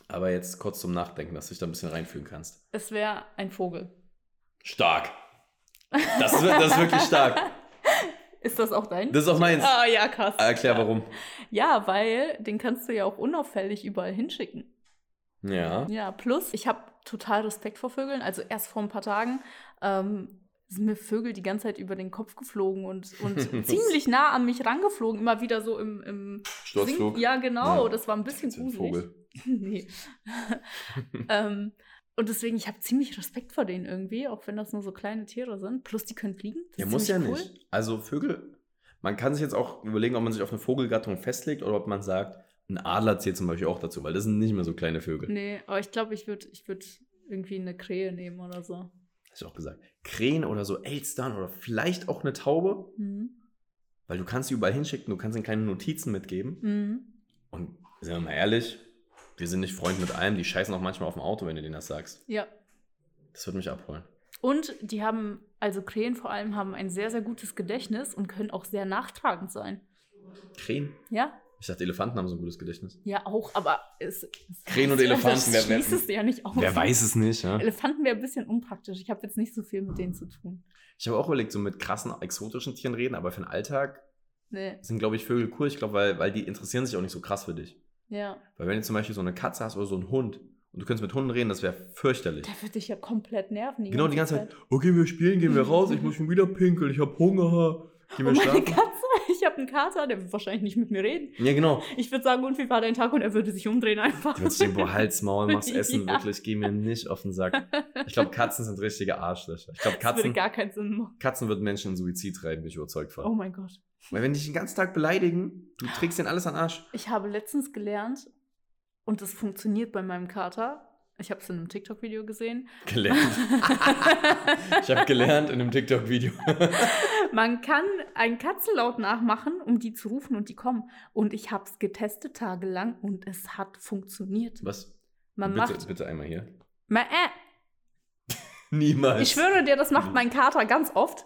Aber jetzt kurz zum Nachdenken, dass du dich da ein bisschen reinfühlen kannst. Es wäre ein Vogel. Stark. Das ist, das ist wirklich stark. Ist das auch dein? Das ist auch meins. Ah, ja, krass. Erklär warum. Ja, weil den kannst du ja auch unauffällig überall hinschicken. Ja. Ja, plus, ich habe total Respekt vor Vögeln. Also erst vor ein paar Tagen ähm, sind mir Vögel die ganze Zeit über den Kopf geflogen und, und ziemlich nah an mich rangeflogen. Immer wieder so im, im Sturzflug. Sing- Ja, genau. Ja. Das war ein bisschen gruselig. Vogel. nee. ähm, und deswegen, ich habe ziemlich Respekt vor denen irgendwie, auch wenn das nur so kleine Tiere sind. Plus, die können fliegen. Das Ja, ist muss ja ziemlich nicht. Also Vögel, man kann sich jetzt auch überlegen, ob man sich auf eine Vogelgattung festlegt oder ob man sagt, ein Adler zählt zum Beispiel auch dazu, weil das sind nicht mehr so kleine Vögel. Nee, aber ich glaube, ich würde ich würd irgendwie eine Krähe nehmen oder so. Habe ich auch gesagt. Krähen oder so Elstern oder vielleicht auch eine Taube, Mhm. weil du kannst sie überall hinschicken, du kannst ihnen kleine Notizen mitgeben. Mhm. Und sind wir mal ehrlich, wir sind nicht Freund mit allem, die scheißen auch manchmal auf dem Auto, wenn du denen das sagst. Ja. Das wird mich abholen. Und die haben, also Krähen vor allem, haben ein sehr, sehr gutes Gedächtnis und können auch sehr nachtragend sein. Krähen? Ja? Ich dachte, Elefanten haben so ein gutes Gedächtnis. Ja, auch, aber es, es Krähen und Elefanten, wer- wer- es ja nicht aus. Wer weiß es nicht, ja? Elefanten wäre ein bisschen unpraktisch. Ich habe jetzt nicht so viel mit denen zu tun. Ich habe auch überlegt, so mit krassen, exotischen Tieren reden, aber für den Alltag Nee, sind, glaube ich, Vögel cool. Ich glaube, weil, weil die interessieren sich auch nicht so krass für dich. Ja. Weil wenn du zum Beispiel so eine Katze hast oder so einen Hund und du könntest mit Hunden reden, das wäre fürchterlich. Der würde dich ja komplett nerven. Genau, die ganze Zeit, oh, gehen wir spielen, gehen wir raus, ich muss schon wieder pinkeln, ich habe Hunger, gehen wir Und meine schlafen. Katze, ich habe einen Kater, der wird wahrscheinlich nicht mit mir reden. Ja, genau. Ich würde sagen, und wie war dein Tag? Und er würde sich umdrehen einfach. Wird sich denken, boah, Hals, Maul, machst Essen, Ja. wirklich, geh mir nicht auf den Sack. Ich glaube, Katzen sind richtige Arschlöcher. Ich glaube, Das würde Katzen, gar keinen Sinn machen. Katzen wird Menschen in Suizid treiben, bin ich überzeugt von. Oh mein Gott. Weil wenn die dich den ganzen Tag beleidigen, du trägst denen alles an den Arsch. Ich habe letztens gelernt, und das funktioniert bei meinem Kater. Ich habe es in einem TikTok-Video gesehen. Gelernt. ich habe gelernt in einem TikTok-Video. Man kann einen Katzenlaut nachmachen, um die zu rufen und die kommen. Und ich habe es getestet tagelang und es hat funktioniert. Was? Man bitte, macht. bitte einmal hier. Ma, äh. Niemals. Ich schwöre dir, das macht mein Kater ganz oft.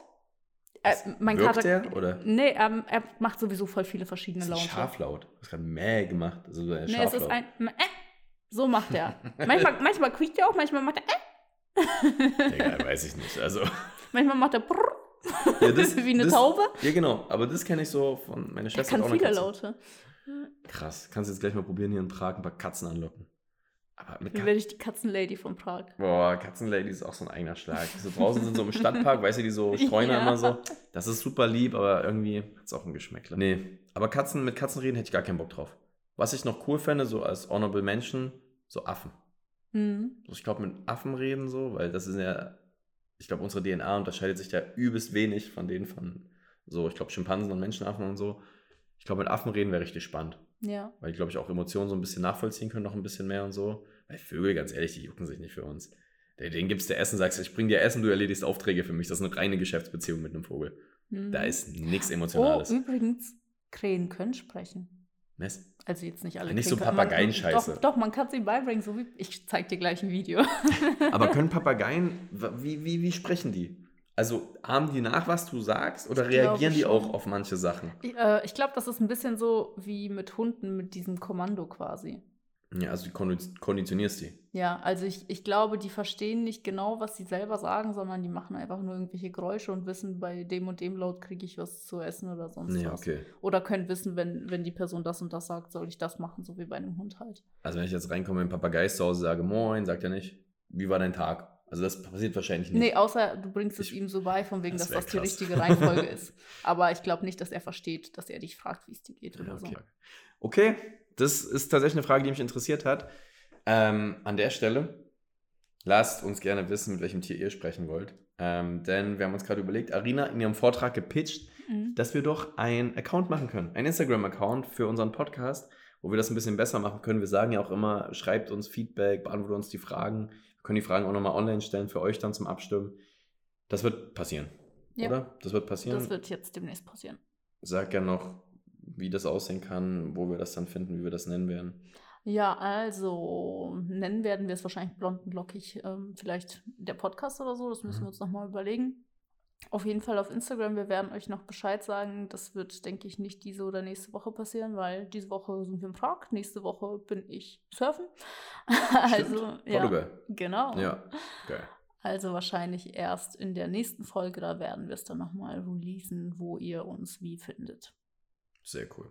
Äh, mein Wirkt Kater. der, oder? Nee, ähm, er macht sowieso voll viele verschiedene Laute. Schaflaut. Du hast gerade Mäh gemacht. Also Nee, es ist ein. Ma, äh. So macht er. manchmal, manchmal quiekt er auch, manchmal macht er. Äh. Digga, weiß ich nicht. Also, Manchmal macht er. Brrr. ja, das, Wie eine das, Taube. Ja, genau. Aber das kenne ich so von meiner Er Schwester. kann hat auch viele. Laute. Krass. Kannst du jetzt gleich mal probieren, hier in Prag ein paar Katzen anlocken. Aber mit Wie werde ich die Katzenlady von Prag? Boah, Katzenlady ist auch so ein eigener Schlag. So draußen sind so im Stadtpark, weißt du, die so streuen Ja. immer so. Das ist super lieb, aber irgendwie hat es auch ein Geschmäckle. Nee, aber Katzen, mit Katzen reden hätte ich gar keinen Bock drauf. Was ich noch cool fände, so als Honorable Menschen, so Affen. Mhm. Ich glaube, mit Affen reden so, weil das ist ja, ich glaube, unsere DNA unterscheidet sich ja übelst wenig von denen von so, ich glaube, Schimpansen und Menschenaffen und so. Ich glaube, mit Affen reden wäre richtig spannend. Ja. Weil die, glaube ich, auch Emotionen so ein bisschen nachvollziehen können, noch ein bisschen mehr und so. Weil Vögel, ganz ehrlich, die jucken sich nicht für uns. Den gibst du Essen, sagst, ich bring dir Essen, du erledigst Aufträge für mich. Das ist eine reine Geschäftsbeziehung mit einem Vogel. Mhm. Da ist nichts Oh, Emotionales. übrigens, Krähen können sprechen. Ness? Also jetzt nicht alle. Nicht Krähen so Papageienscheiße. Doch, doch, man kann sie beibringen, so wie. Ich zeig dir gleich ein Video. Aber können Papageien, wie, wie, wie sprechen die? Also ahmen die nach, was du sagst, oder Ich reagieren die schon. auch auf manche Sachen? Ich, äh, ich glaube, das ist ein bisschen so wie mit Hunden mit diesem Kommando quasi. Ja, also du konditionierst die. Ja, also ich, ich glaube, die verstehen nicht genau, was sie selber sagen, sondern die machen einfach nur irgendwelche Geräusche und wissen, bei dem und dem Laut kriege ich was zu essen oder sonst Ja, was. okay. Oder können wissen, wenn, wenn die Person das und das sagt, soll ich das machen, so wie bei einem Hund halt. Also wenn ich jetzt reinkomme und Papagei zu Hause sage, moin, sagt er nicht, wie war dein Tag? Also das passiert wahrscheinlich nicht. Nee, außer du bringst es Ich- ihm so bei, von wegen, das dass das die richtige Reihenfolge ist. Aber ich glaube nicht, dass er versteht, dass er dich fragt, wie es dir geht Ja, oder okay. so. okay, das ist tatsächlich eine Frage, die mich interessiert hat. Ähm, an der Stelle, lasst uns gerne wissen, mit welchem Tier ihr sprechen wollt. Ähm, denn wir haben uns gerade überlegt, Arina in ihrem Vortrag gepitcht, Mhm. dass wir doch einen Account machen können. Einen Instagram-Account für unseren Podcast, wo wir das ein bisschen besser machen können. Wir sagen ja auch immer, schreibt uns Feedback, beantwortet uns die Fragen. Wir können die Fragen auch nochmal online stellen für euch dann zum Abstimmen. Das wird passieren, Ja. oder? Das wird passieren. Das wird jetzt demnächst passieren. Sag ja noch, wie das aussehen kann, wo wir das dann finden, wie wir das nennen werden. Ja, also nennen werden wir es wahrscheinlich blond und lockig, ähm, vielleicht der Podcast oder so, das müssen Mhm. wir uns nochmal überlegen. Auf jeden Fall auf Instagram, wir werden euch noch Bescheid sagen. Das wird, denke ich, nicht diese oder nächste Woche passieren, weil diese Woche sind wir in Prag, nächste Woche bin ich surfen. also, ja, Portugal. genau. Ja, geil. Also wahrscheinlich erst in der nächsten Folge, da werden wir es dann nochmal releasen, wo ihr uns wie findet. Sehr cool.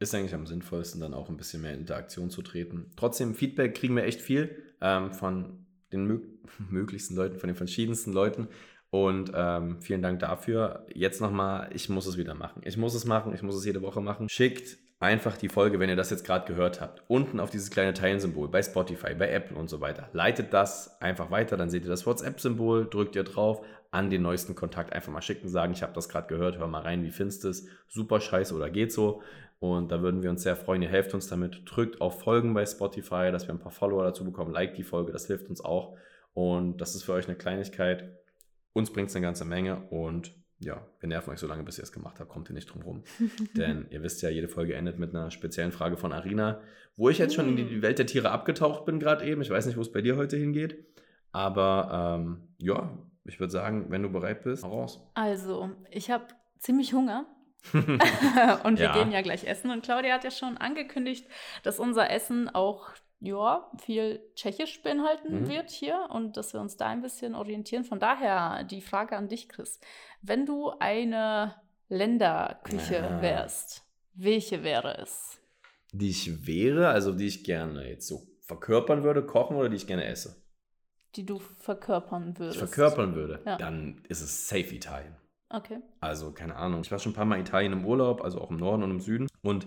Ist eigentlich am sinnvollsten, dann auch ein bisschen mehr in Interaktion zu treten. Trotzdem, Feedback kriegen wir echt viel ähm, von den mög möglichsten Leuten, von den verschiedensten Leuten. Und ähm, vielen Dank dafür. Jetzt nochmal, ich muss es wieder machen. Ich muss es machen, ich muss es jede Woche machen. Schickt einfach die Folge, wenn ihr das jetzt gerade gehört habt, unten auf dieses kleine Teilensymbol bei Spotify, bei Apple und so weiter. Leitet das einfach weiter, dann seht ihr das WhatsApp-Symbol, drückt ihr drauf, an den neuesten Kontakt einfach mal schicken, sagen, ich habe das gerade gehört, hör mal rein, wie findest du es? Super scheiße oder geht so? Und da würden wir uns sehr freuen. Ihr helft uns damit. Drückt auf Folgen bei Spotify, dass wir ein paar Follower dazu bekommen. Like die Folge, das hilft uns auch. Und das ist für euch eine Kleinigkeit. Uns bringt es eine ganze Menge. Und ja, wir nerven euch so lange, bis ihr es gemacht habt. Kommt ihr nicht drum rum. Denn ihr wisst ja, jede Folge endet mit einer speziellen Frage von Arina, wo ich jetzt schon in die Welt der Tiere abgetaucht bin, gerade eben. Ich weiß nicht, wo es bei dir heute hingeht. Aber ähm, ja, ich würde sagen, wenn du bereit bist, hau raus. Also, ich habe ziemlich Hunger. und wir Ja. gehen ja gleich essen. Und Claudia hat ja schon angekündigt, dass unser Essen auch ja, viel Tschechisch beinhalten Mhm. wird hier und dass wir uns da ein bisschen orientieren. Von daher die Frage an dich, Chris. Wenn du eine Länderküche Ja. wärst, welche wäre es? die ich wäre, also die ich gerne jetzt so verkörpern würde, kochen oder die ich gerne esse. Die du verkörpern würdest. verkörpern würde, Ja. dann ist es safe Italien. Okay. Also, keine Ahnung. Ich war schon ein paar Mal in Italien im Urlaub, also auch im Norden und im Süden. Und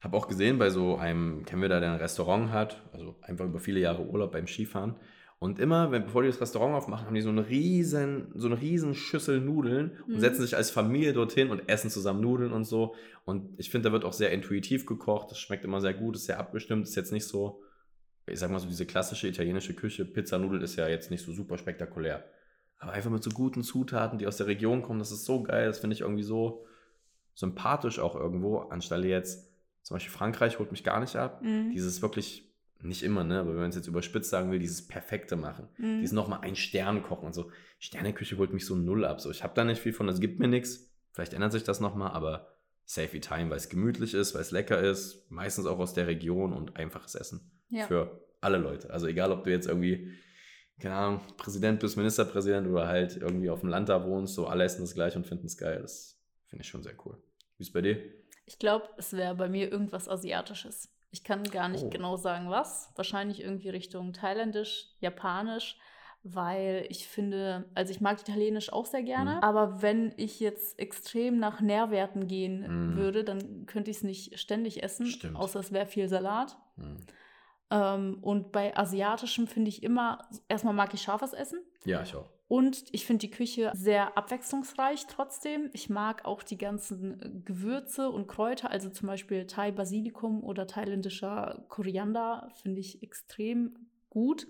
habe auch gesehen, bei so einem, kennen wir da, der ein Restaurant hat, also einfach über viele Jahre Urlaub beim Skifahren. Und immer, wenn, bevor die das Restaurant aufmachen, haben die so eine riesen, so eine riesen Schüssel Nudeln und Mhm. setzen sich als Familie dorthin und essen zusammen Nudeln und so. Und ich finde, da wird auch sehr intuitiv gekocht. Das schmeckt immer sehr gut, ist sehr abgestimmt, ist jetzt nicht so, ich sag mal so, diese klassische italienische Küche, Pizza, Nudeln ist ja jetzt nicht so super spektakulär. Aber einfach mit so guten Zutaten, die aus der Region kommen, das ist so geil, das finde ich irgendwie so sympathisch auch irgendwo, anstelle jetzt, zum Beispiel Frankreich holt mich gar nicht ab. Mhm. Dieses wirklich, nicht immer, ne, aber wenn man es jetzt überspitzt sagen will, dieses Perfekte machen. Mhm. Dieses nochmal ein Stern kochen und so. Sterneküche holt mich so null ab. So, ich habe da nicht viel von, es gibt mir nichts. Vielleicht ändert sich das nochmal, aber Safe Time, weil es gemütlich ist, weil es lecker ist, meistens auch aus der Region und einfaches Essen. Ja. Für alle Leute. Also egal, ob du jetzt irgendwie, keine Ahnung, Präsident bist, Ministerpräsident oder halt irgendwie auf dem Land da wohnst, so alle essen das gleich und finden es geil. Das finde ich schon sehr cool. Wie ist bei dir? Ich glaube, es wäre bei mir irgendwas Asiatisches. Ich kann gar nicht Oh. genau sagen, was. Wahrscheinlich irgendwie Richtung Thailändisch, Japanisch, weil ich finde, also ich mag Italienisch auch sehr gerne, Mhm. aber wenn ich jetzt extrem nach Nährwerten gehen Mhm. würde, dann könnte ich es nicht ständig essen, Stimmt. außer es wäre viel Salat. Hm. Ähm, und bei Asiatischem finde ich immer, erstmal mag ich scharfes Essen. Ja, ich auch. Und ich finde die Küche sehr abwechslungsreich trotzdem. Ich mag auch die ganzen äh, Gewürze und Kräuter, also zum Beispiel Thai Basilikum oder thailändischer Koriander, finde ich extrem gut.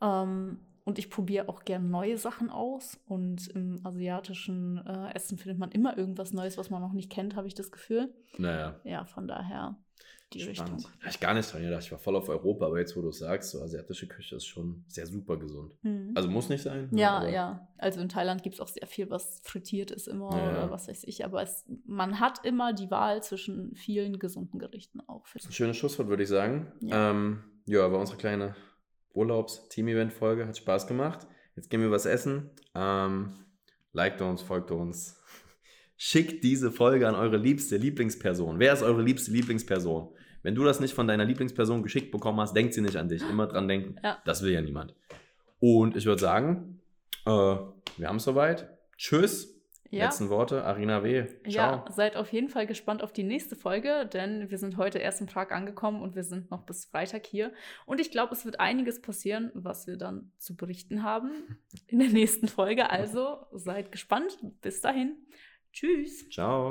Ähm, und ich probiere auch gern neue Sachen aus. Und im asiatischen äh, Essen findet man immer irgendwas Neues, was man noch nicht kennt, habe ich das Gefühl. Naja. Ja, von daher die Spannend. Richtung. Habe ich gar nicht dran gedacht. Ich war voll auf Europa, aber jetzt, wo du es sagst, so asiatische Küche ist schon sehr super gesund. Mhm. Also muss nicht sein. ne, Ja, ja. Also in Thailand gibt es auch sehr viel, was frittiert ist immer ja. oder was weiß ich. Aber es, man hat immer die Wahl zwischen vielen gesunden Gerichten auch. Das ist ein schönes Schlusswort, würde ich sagen. Ja. Ähm, ja, war unsere kleine Urlaubs-Team-Event-Folge. Hat Spaß gemacht. Jetzt gehen wir was essen. Ähm, liked uns, folgt uns. Schickt diese Folge an eure liebste Lieblingsperson. Wer ist eure liebste Lieblingsperson? Wenn du das nicht von deiner Lieblingsperson geschickt bekommen hast, denkt sie nicht an dich. Immer dran denken. Ja. Das will ja niemand. Und ich würde sagen, äh, wir haben es soweit. Tschüss. Ja. Letzten Worte. Arina W. Ciao. Ja, seid auf jeden Fall gespannt auf die nächste Folge, denn wir sind heute erst in Prag angekommen und wir sind noch bis Freitag hier. Und ich glaube, es wird einiges passieren, was wir dann zu berichten haben in der nächsten Folge. Also seid gespannt. Bis dahin. Tschüss. Ciao.